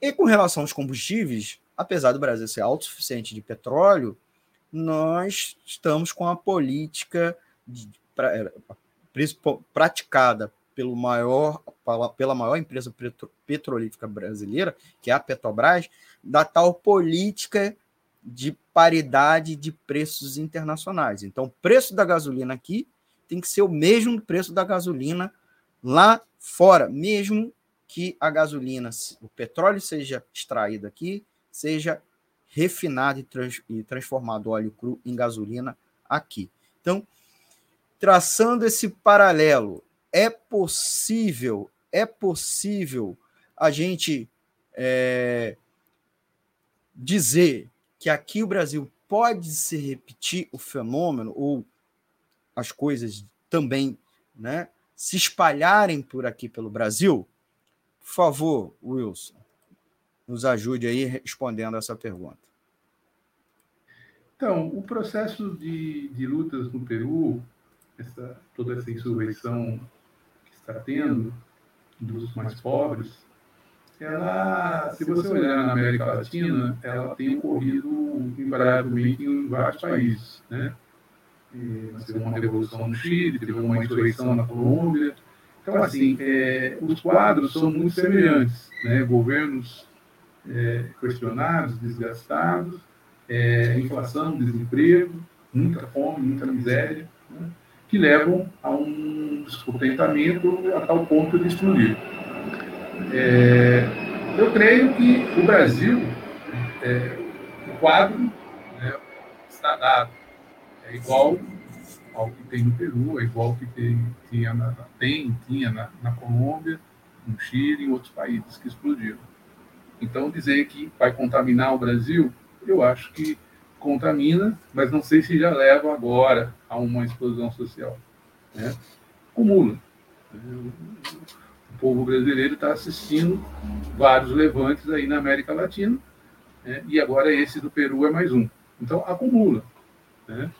E com relação aos combustíveis, apesar do Brasil ser autossuficiente de petróleo, nós estamos com a política de, pra, é, praticada pelo maior, pela maior empresa petrolífera brasileira, que é a Petrobras, da tal política de paridade de preços internacionais. Então, o preço da gasolina aqui tem que ser o mesmo preço da gasolina lá fora, mesmo que a gasolina, o petróleo seja extraído aqui, seja refinado e, trans, e transformado óleo cru em gasolina aqui. Então, traçando esse paralelo, é possível, é possível a gente é, dizer que aqui o Brasil pode se repetir o fenômeno ou as coisas também, né, se espalharem por aqui pelo Brasil? Por favor, Wilson, nos ajude aí respondendo essa pergunta. Então, o processo de, de lutas no Peru, essa, toda essa insurreição está tendo dos mais pobres, ela, se você olhar na América Latina, ela tem ocorrido invariavelmente em vários países, né? tivemos uma revolução no Chile, teve uma insurreição na Colômbia. Então, assim, é, os quadros são muito semelhantes, né? Governos é, questionados, desgastados, é, inflação, desemprego, muita fome, muita miséria, né? Que levam a um descontentamento a tal ponto de explodir. É, eu creio que o Brasil, é, o quadro né, está dado é igual ao que tem no Peru, é igual ao que tem, tinha, na, tem, tinha na, na Colômbia, no Chile e em outros países que explodiram. Então, dizer que vai contaminar o Brasil, eu acho que contamina, mas não sei se já leva agora a uma explosão social. Né? O povo brasileiro está assistindo vários levantes aí na América Latina, né? e agora esse do Peru é mais um. Então, acumula. Né?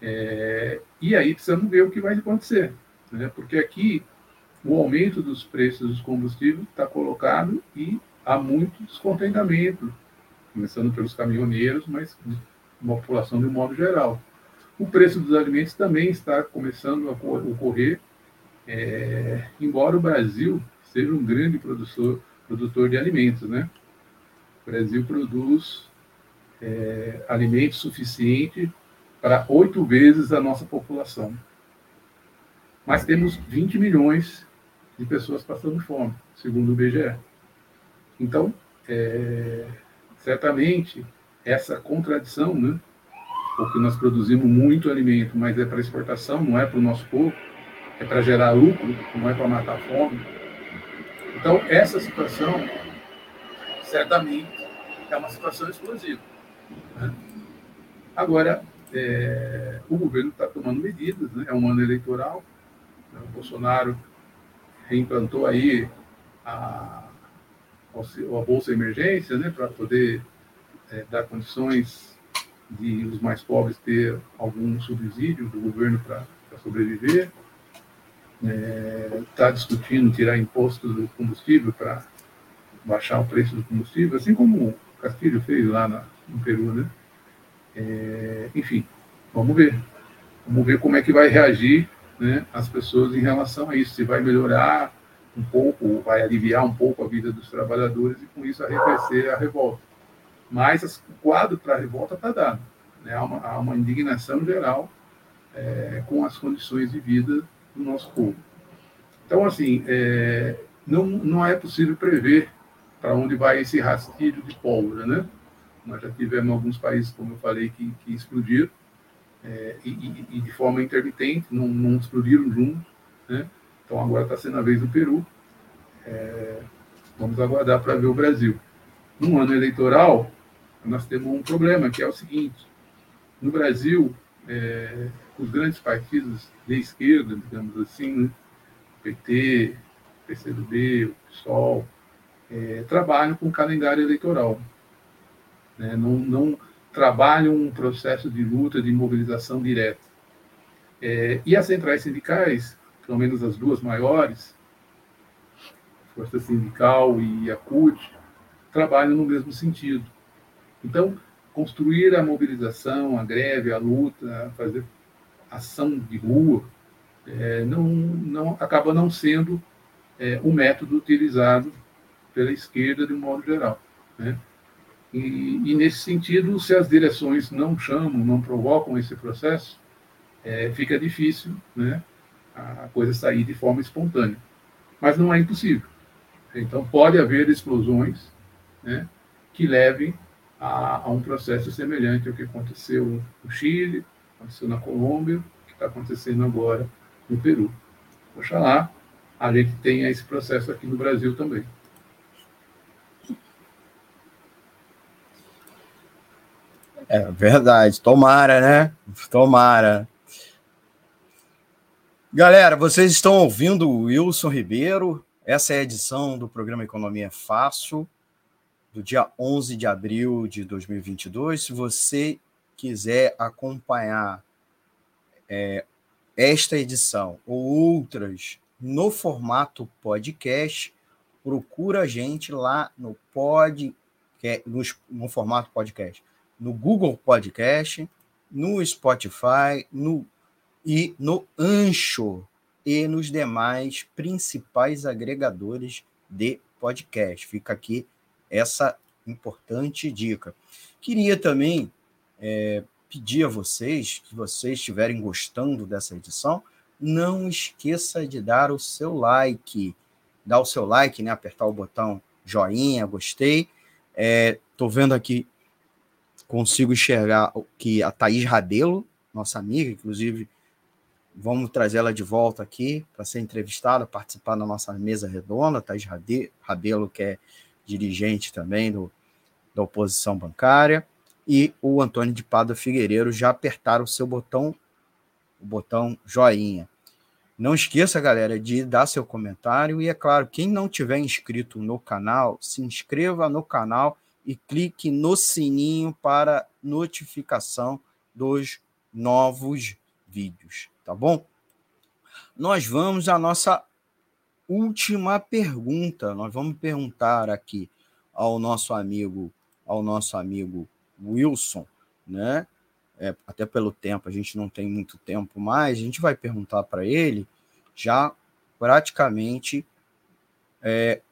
É, e aí precisamos ver o que vai acontecer, né? porque aqui o aumento dos preços dos combustíveis está colocado e há muito descontentamento, começando pelos caminhoneiros, mas uma população de um modo geral. O preço dos alimentos também está começando a ocorrer, é, embora o Brasil seja um grande produtor, produtor de alimentos, né? O Brasil produz é, alimentos suficiente para oito vezes a nossa população. Mas temos 20 milhões de pessoas passando fome, segundo o IBGE. Então, é, certamente, essa contradição, né? porque nós produzimos muito alimento, mas é para exportação, não é para o nosso povo, é para gerar lucro, não é para matar fome. Então, essa situação, certamente, é uma situação explosiva. Né? Agora, é, o governo está tomando medidas, né? é um ano eleitoral. Né? O Bolsonaro reimplantou aí a, a Bolsa Emergência né? para poder é, dar condições de os mais pobres ter algum subsídio do governo para sobreviver. Está é, discutindo tirar imposto do combustível para baixar o preço do combustível, assim como o Castilho fez lá na, no Peru, né? É, enfim, vamos ver. Vamos ver como é que vai reagir né, as pessoas em relação a isso. Se vai melhorar um pouco, vai aliviar um pouco a vida dos trabalhadores e com isso arrefecer a revolta. Mas o quadro para a revolta está dado. Né? Há, uma, há, uma, indignação geral é, com as condições de vida do nosso povo. Então, assim, é, não, não é possível prever para onde vai esse rastilho de pólvora, né? Nós já tivemos alguns países, como eu falei, que, que explodiram é, e, e, de forma intermitente, não, não explodiram juntos. Né? Então agora está sendo a vez do Peru. É, vamos aguardar para ver o Brasil. No ano eleitoral, nós temos um problema, que é o seguinte: no Brasil, é, os grandes partidos de esquerda, digamos assim, né? PT, PCdoB, PSOL, é, trabalham com calendário eleitoral né? não, não trabalham um processo de luta, de mobilização direta. É, e as centrais sindicais, pelo menos as duas maiores, Força Sindical e a CUT, trabalham no mesmo sentido. Então, construir a mobilização, a greve, a luta, fazer ação de rua, é, não, não acaba não sendo é, o método utilizado pela esquerda de um modo geral. Né? E, e, nesse sentido, se as direções não chamam, não provocam esse processo, é, fica difícil né, a coisa sair de forma espontânea. Mas não é impossível. Então, pode haver explosões né, que levem a, a, um processo semelhante ao que aconteceu no Chile, aconteceu na Colômbia, que está acontecendo agora no Peru. Oxalá a gente tenha esse processo aqui no Brasil também. É verdade, tomara, né? Tomara. Galera, vocês estão ouvindo o Wilson Ribeiro. Essa é a edição do programa Economia Fácil, do dia 11 de abril de 2022. Se você quiser acompanhar é, esta edição ou outras no formato podcast, procura a gente lá no pod, no, no formato podcast, no Google Podcast, no Spotify, no e no Ancho e nos demais principais agregadores de podcast. Fica aqui essa importante dica. Queria também é, pedir a vocês, que vocês estiverem gostando dessa edição, não esqueça de dar o seu like. Dar o seu like, né? Apertar o botão joinha, gostei. Estou é, vendo aqui, consigo enxergar que a Thaís Rabelo, nossa amiga, inclusive, vamos trazer ela de volta aqui para ser entrevistada, participar da nossa mesa redonda. Thaís Rabelo, que é dirigente também do, da oposição bancária e o Antônio de Pada Figueiredo já apertaram o seu botão, o botão joinha. Não esqueça, galera, de dar seu comentário e é claro, quem não tiver inscrito no canal, se inscreva no canal e clique no sininho para notificação dos novos vídeos, tá bom? Nós vamos à nossa última pergunta. Nós vamos perguntar aqui ao nosso amigo, ao nosso amigo Wilson, né? É, até pelo tempo, a gente não tem muito tempo mais, a gente vai perguntar para ele já praticamente é,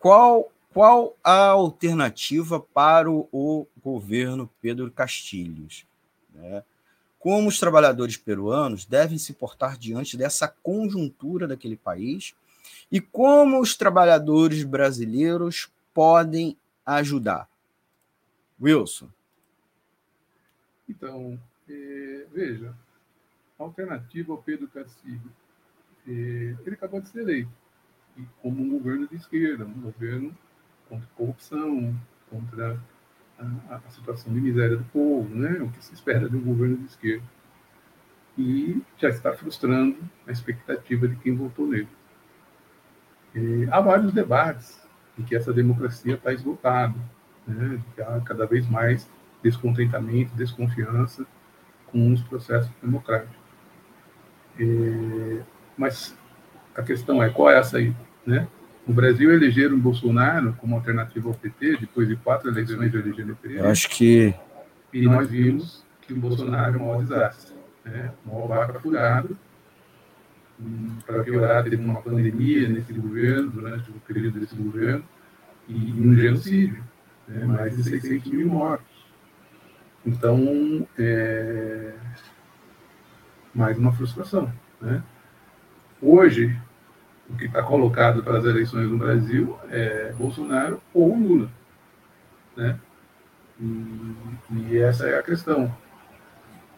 qual, qual a alternativa para o, o governo Pedro Castilhos. Né? Como os trabalhadores peruanos devem se portar diante dessa conjuntura daquele país e como os trabalhadores brasileiros podem ajudar. Wilson. Então, é, veja, alternativa ao Pedro Castilho, é, ele acabou de ser eleito e como um governo de esquerda, um governo contra corrupção, contra a, a, situação de miséria do povo, né? o que se espera de um governo de esquerda. E já está frustrando a expectativa de quem votou nele. É, há vários debates em que essa democracia está esgotada né, há cada vez mais descontentamento, desconfiança com os processos democráticos. É, mas a questão é qual é a saída, né? O Brasil elegeram o Bolsonaro como alternativa ao PT depois de quatro eleições de elegeram o PT. Eu acho que e nós vimos que o Bolsonaro é um maior desastre, né? Um vaca furado. Hum, para piorar, teve uma pandemia nesse governo, durante o período desse governo, e um genocídio né, mais de 600 mil mortos. Então, é, mais uma frustração. Né? Hoje, o que está colocado para as eleições no Brasil é Bolsonaro ou Lula. Né? E, e essa é a questão.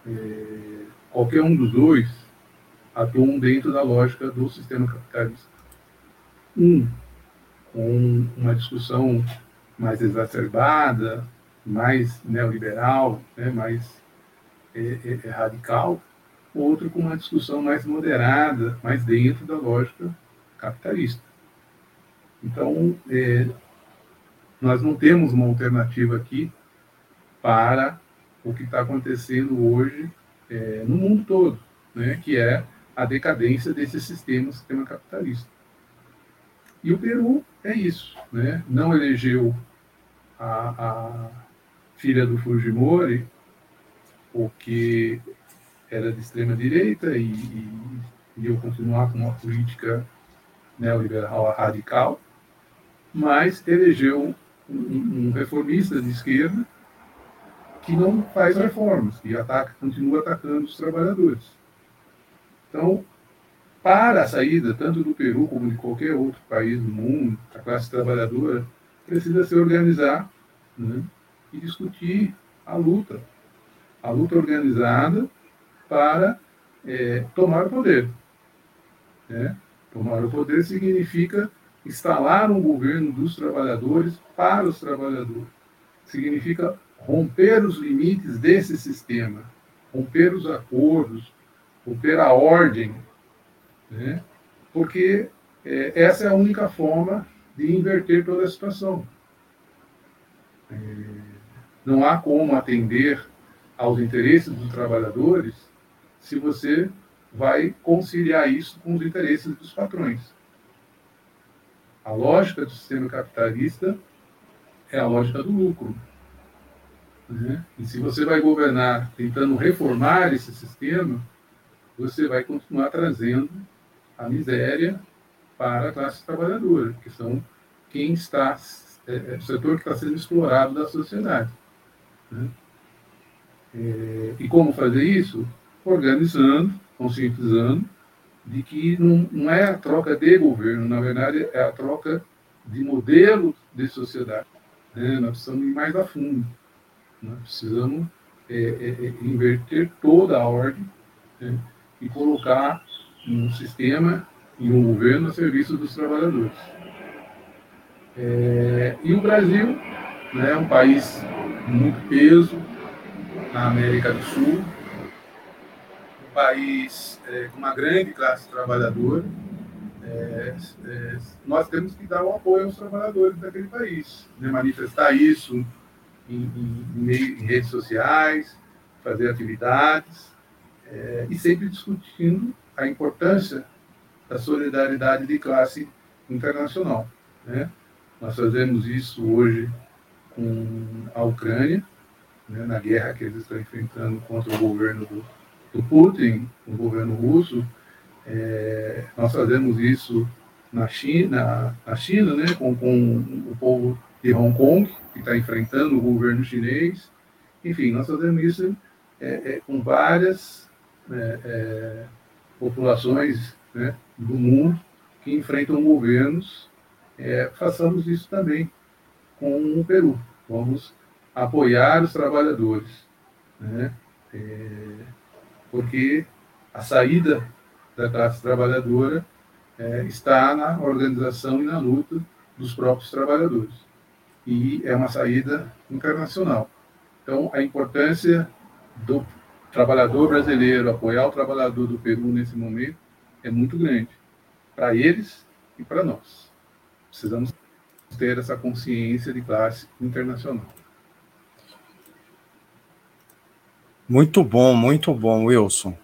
É, qualquer um dos dois atuam dentro da lógica do sistema capitalista. Um, com uma discussão mais exacerbada, mais neoliberal, né, mais é, é, é, radical, outro com uma discussão mais moderada, mais dentro da lógica capitalista. Então, é, nós não temos uma alternativa aqui para o que está acontecendo hoje é, no mundo todo, né, que é a decadência desse sistema, sistema capitalista. E o Peru é isso, né? não elegeu a, a filha do Fujimori, porque era de extrema direita e, e, e eu continuar com uma política neoliberal radical, mas elegeu um, um reformista de esquerda que não faz reformas, que ataca, continua atacando os trabalhadores. Então, para a saída, tanto do Peru como de qualquer outro país do mundo, a classe trabalhadora precisa se organizar né, e discutir a luta. A luta organizada para é, tomar o poder. Né? Tomar o poder significa instalar um governo dos trabalhadores para os trabalhadores. Significa romper os limites desse sistema, romper os acordos, romper a ordem, né? porque é, essa é a única forma de inverter toda a situação. É, não há como atender aos interesses dos trabalhadores se você vai conciliar isso com os interesses dos patrões. A lógica do sistema capitalista é a lógica do lucro. Né? E se você vai governar tentando reformar esse sistema, você vai continuar trazendo a miséria para a classe trabalhadora, que são quem está, é, é, o setor que está sendo explorado da sociedade. Né? É, e como fazer isso? Organizando, conscientizando de que não, não é a troca de governo, na verdade é a troca de modelo de sociedade. Né? Nós precisamos ir mais a fundo. Nós precisamos é, é, é, inverter toda a ordem né? e colocar um sistema e um governo a serviço dos trabalhadores. É, e o Brasil né, é um país com muito peso na América do Sul, país é, com uma grande classe trabalhadora. É, é, nós temos que dar o apoio aos trabalhadores daquele país, né, manifestar isso em, em, em redes sociais, fazer atividades é, e sempre discutindo a importância da solidariedade de classe internacional. Né? Nós fazemos isso hoje com a Ucrânia, né, na guerra que eles estão enfrentando contra o governo do, do Putin, o governo russo. É, nós fazemos isso na China, na China né, com, com o povo de Hong Kong, que está enfrentando o governo chinês. Enfim, nós fazemos isso é, é, com várias é, é, populações né, do mundo que enfrentam governos. É, façamos isso também com o Peru. Vamos apoiar os trabalhadores, né, porque a saída da classe trabalhadora está na organização e na luta dos próprios trabalhadores e é uma saída internacional. Então, a importância do trabalhador brasileiro apoiar o trabalhador do Peru nesse momento é muito grande, para eles e para nós. Precisamos ter essa consciência de classe internacional. Muito bom, muito bom, Wilson.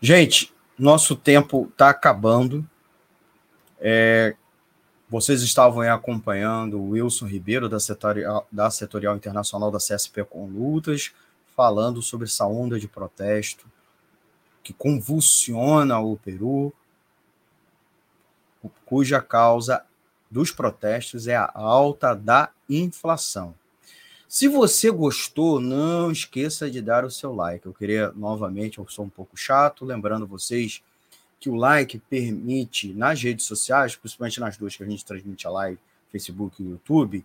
Gente, nosso tempo está acabando. É, vocês estavam aí acompanhando o Wilson Ribeiro, da Setorial, da Setorial Internacional da CSP com Lutas, falando sobre essa onda de protesto que convulsiona o Peru, cuja causa dos protestos é a alta da inflação. Se você gostou, não esqueça de dar o seu like. Eu queria novamente, eu sou um pouco chato, lembrando vocês que o like permite nas redes sociais, principalmente nas duas que a gente transmite a live, Facebook e YouTube,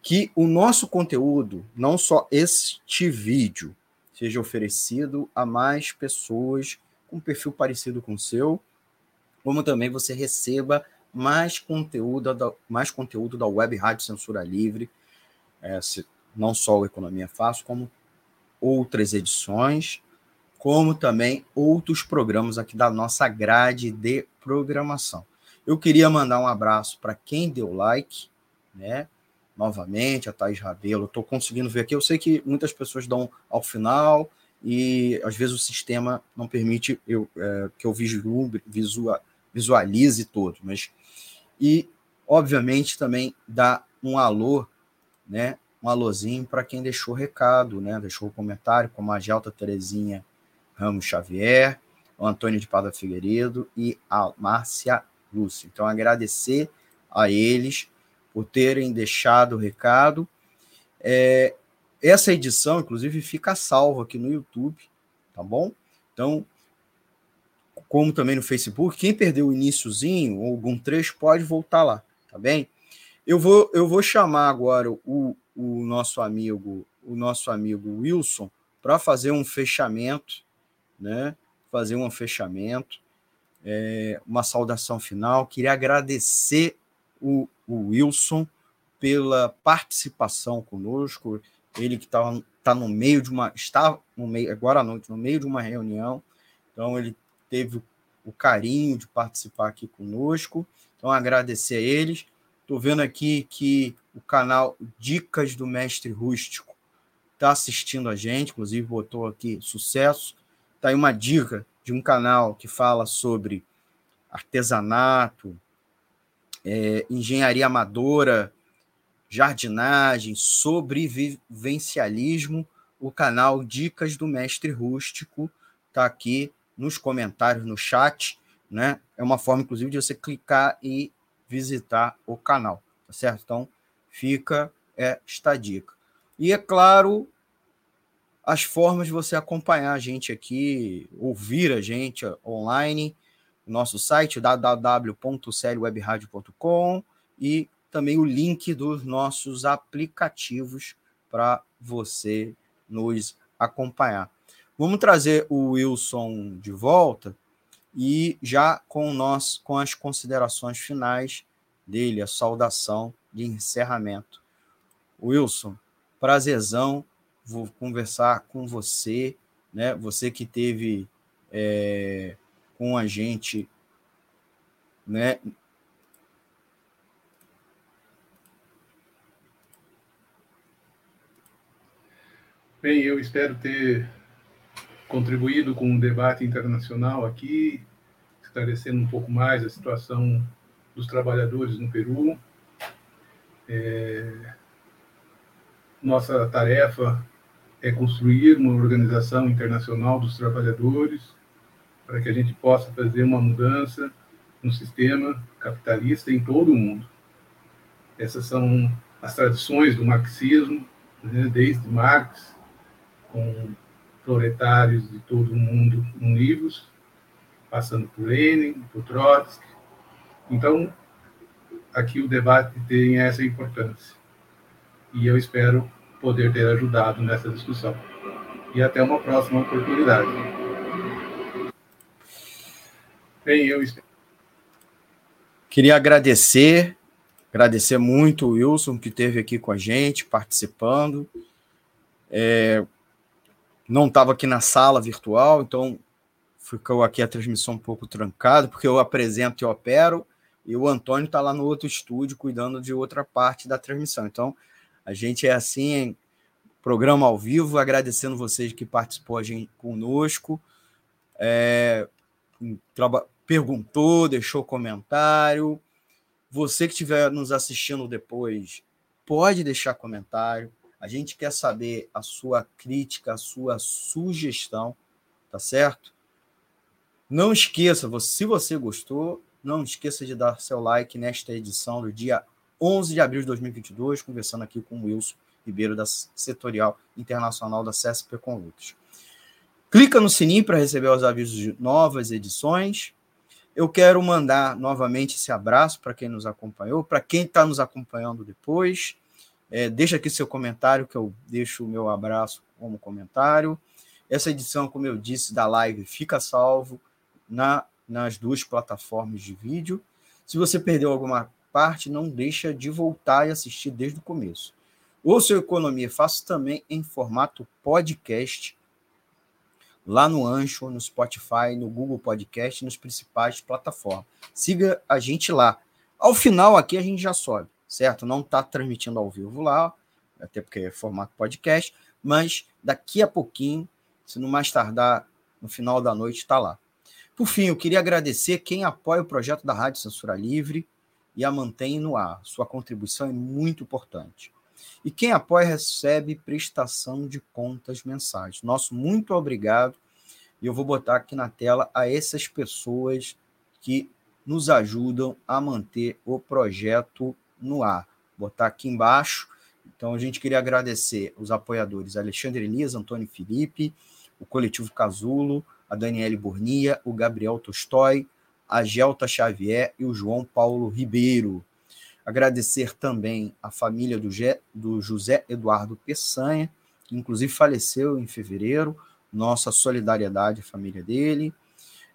que o nosso conteúdo, não só este vídeo, seja oferecido a mais pessoas com perfil parecido com o seu, como também você receba mais conteúdo da, mais conteúdo da Web Rádio Censura Livre, é, não só o Economia Fácil, como outras edições como também outros programas aqui da nossa grade de programação. Eu queria mandar um abraço para quem deu like, né? Novamente, a Thais Rabelo. Estou conseguindo ver aqui. Eu sei que muitas pessoas dão ao final e às vezes o sistema não permite eu, é, que eu vislumbre, visual, visualize todo, mas e obviamente também dá um alô, né, um alôzinho para quem deixou recado, né? Deixou o comentário, como a Gelta Terezinha Ramos Xavier, o Antônio de Pada Figueiredo e a Márcia Lúcia. Então, agradecer a eles por terem deixado o recado. É, essa edição, inclusive, fica salva aqui no YouTube, tá bom? Então, como também no Facebook, quem perdeu o iníciozinho ou algum trecho pode voltar lá, tá bem? Eu vou, eu vou chamar agora o, o nosso amigo, o nosso amigo Wilson para fazer um fechamento, né? Fazer um fechamento, é, uma saudação final. Queria agradecer o, o Wilson pela participação conosco. Ele que está tá no meio de uma. está no meio, agora à noite, no meio de uma reunião. Então, ele teve o carinho de participar aqui conosco. Então, agradecer a eles. Estou vendo aqui que o canal Dicas do Mestre Rústico está assistindo a gente, inclusive botou aqui sucesso. Está aí uma dica de um canal que fala sobre artesanato, é, engenharia amadora, jardinagem, sobrevivencialismo. O canal Dicas do Mestre Rústico está aqui nos comentários, no chat. Né? É uma forma, inclusive, de você clicar e visitar o canal, tá certo? Então, fica esta dica. E é claro, as formas de você acompanhar a gente aqui, ouvir a gente online, nosso site www.seriewebradio.com e também o link dos nossos aplicativos para você nos acompanhar. Vamos trazer o Wilson de volta e já com nós com as considerações finais dele, a saudação de encerramento. Wilson, prazerzão, vou conversar com você, né? Você que teve é, com a gente, né? Bem, eu espero ter contribuído com o debate internacional aqui, esclarecendo um pouco mais a situação dos trabalhadores no Peru. É... Nossa tarefa é construir uma organização internacional dos trabalhadores para que a gente possa fazer uma mudança no sistema capitalista em todo o mundo. Essas são as tradições do marxismo, né, desde Marx, com proletários de todo o mundo unidos, passando por Lenin, por Trotsky. Então, aqui o debate tem essa importância. E eu espero poder ter ajudado nessa discussão. E até uma próxima oportunidade. Bem, eu espero. Queria agradecer, agradecer muito o Wilson que esteve aqui com a gente, participando. É, não estava aqui na sala virtual, então ficou aqui a transmissão um pouco trancada, porque eu apresento e opero, e o Antônio está lá no outro estúdio cuidando de outra parte da transmissão. Então, a gente é assim, programa ao vivo, agradecendo vocês que participou a gente conosco, é, perguntou, deixou comentário. Você que estiver nos assistindo depois, pode deixar comentário a gente quer saber a sua crítica, a sua sugestão, tá certo? Não esqueça, se você gostou, não esqueça de dar seu like nesta edição do dia 11 de abril de 2022, conversando aqui com o Wilson Ribeiro, da Setorial Internacional da CSP Conlutos. Clica no sininho para receber os avisos de novas edições. Eu quero mandar novamente esse abraço para quem nos acompanhou, para quem está nos acompanhando depois. É, deixa aqui seu comentário, que eu deixo o meu abraço como comentário. Essa edição, como eu disse, da live fica salvo na, nas duas plataformas de vídeo. Se você perdeu alguma parte, não deixa de voltar e assistir desde o começo. O seu Economia faço também em formato podcast, lá no Ancho, no Spotify, no Google Podcast, nas principais plataformas. Siga a gente lá. Ao final aqui a gente já sobe certo? Não está transmitindo ao vivo lá, até porque é formato podcast, mas daqui a pouquinho, se não mais tardar, no final da noite, está lá. Por fim, eu queria agradecer quem apoia o projeto da Rádio Censura Livre e a mantém no ar. Sua contribuição é muito importante. E quem apoia recebe prestação de contas mensais. Nosso muito obrigado. E eu vou botar aqui na tela a essas pessoas que nos ajudam a manter o projeto no ar. Botar aqui embaixo. Então, a gente queria agradecer os apoiadores Alexandre Elias, Antônio Felipe, o Coletivo Casulo, a Daniele Burnia, o Gabriel Tolstói, a Gelta Xavier e o João Paulo Ribeiro. Agradecer também a família do, do José Eduardo Peçanha, que inclusive faleceu em fevereiro, nossa solidariedade à família dele.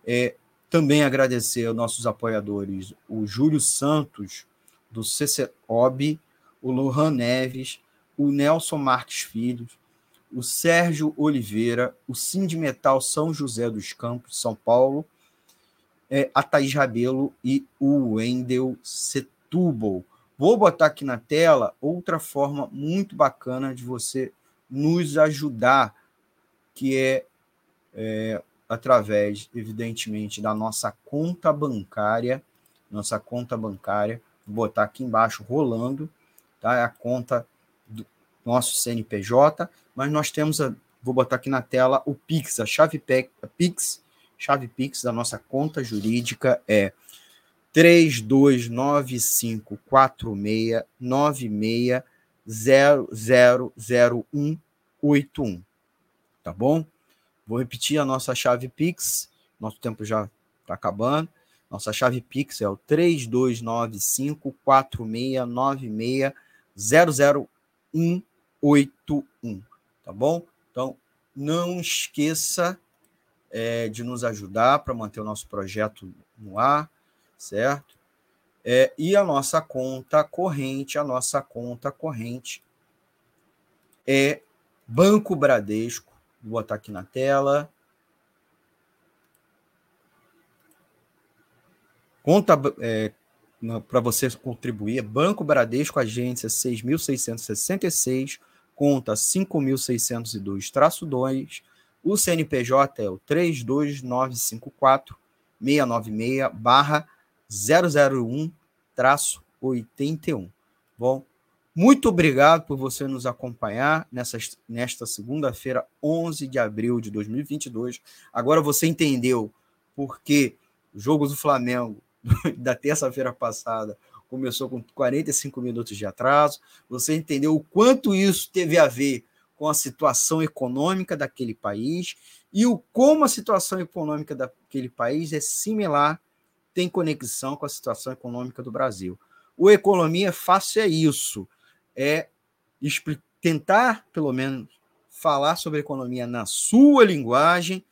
É, também agradecer aos nossos apoiadores, o Júlio Santos, do CCOB, o Lohan Neves, o Nelson Marques Filhos, o Sérgio Oliveira, o Sindimetal São José dos Campos, São Paulo, é, a Thaís Rabelo e o Wendel Setúbal. Vou botar aqui na tela outra forma muito bacana de você nos ajudar, que é, é através, evidentemente, da nossa conta bancária, nossa conta bancária, botar aqui embaixo rolando, tá? É a conta do nosso CNPJ, mas nós temos, a, vou botar aqui na tela o Pix, a chave Pix, chave Pix da nossa conta jurídica é 32954696000181, tá bom? Vou repetir a nossa chave Pix, nosso tempo já está acabando. Nossa chave Pix é o 32954696000181, tá bom? Então, não esqueça é, de nos ajudar para manter o nosso projeto no ar, certo? É, e a nossa conta corrente, a nossa conta corrente é Banco Bradesco, vou botar aqui na tela. Conta é, para você contribuir, Banco Bradesco, agência 6.666, conta 5.602-2, o CNPJ é o 32954 696 barra 001-81. Bom, muito obrigado por você nos acompanhar nessa, nesta segunda-feira, 11 de abril de 2022. Agora você entendeu por que o jogo do Flamengo da terça-feira passada começou com 45 minutos de atraso. Você entendeu o quanto isso teve a ver com a situação econômica daquele país e o como a situação econômica daquele país é similar tem conexão com a situação econômica do Brasil. O Economia Fácil é isso, é tentar, pelo menos, falar sobre economia na sua linguagem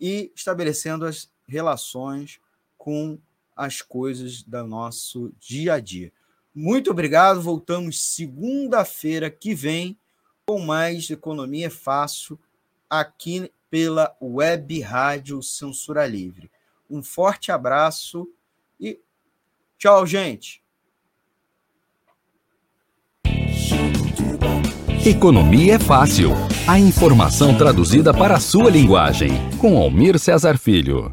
e estabelecendo as relações com as coisas do nosso dia a dia. Muito obrigado. Voltamos segunda-feira que vem com mais Economia Fácil aqui pela Web Rádio Censura Livre. Um forte abraço e tchau, gente. Economia é fácil. A informação traduzida para a sua linguagem. Com Almir Cesar Filho.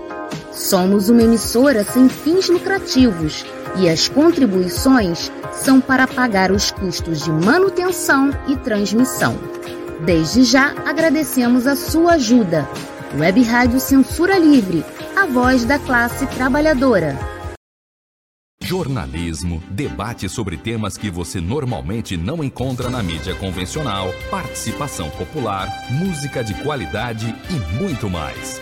Somos uma emissora sem fins lucrativos e as contribuições são para pagar os custos de manutenção e transmissão. Desde já agradecemos a sua ajuda. Web Rádio Censura Livre, a voz da classe trabalhadora. Jornalismo, debate sobre temas que você normalmente não encontra na mídia convencional, participação popular, música de qualidade e muito mais.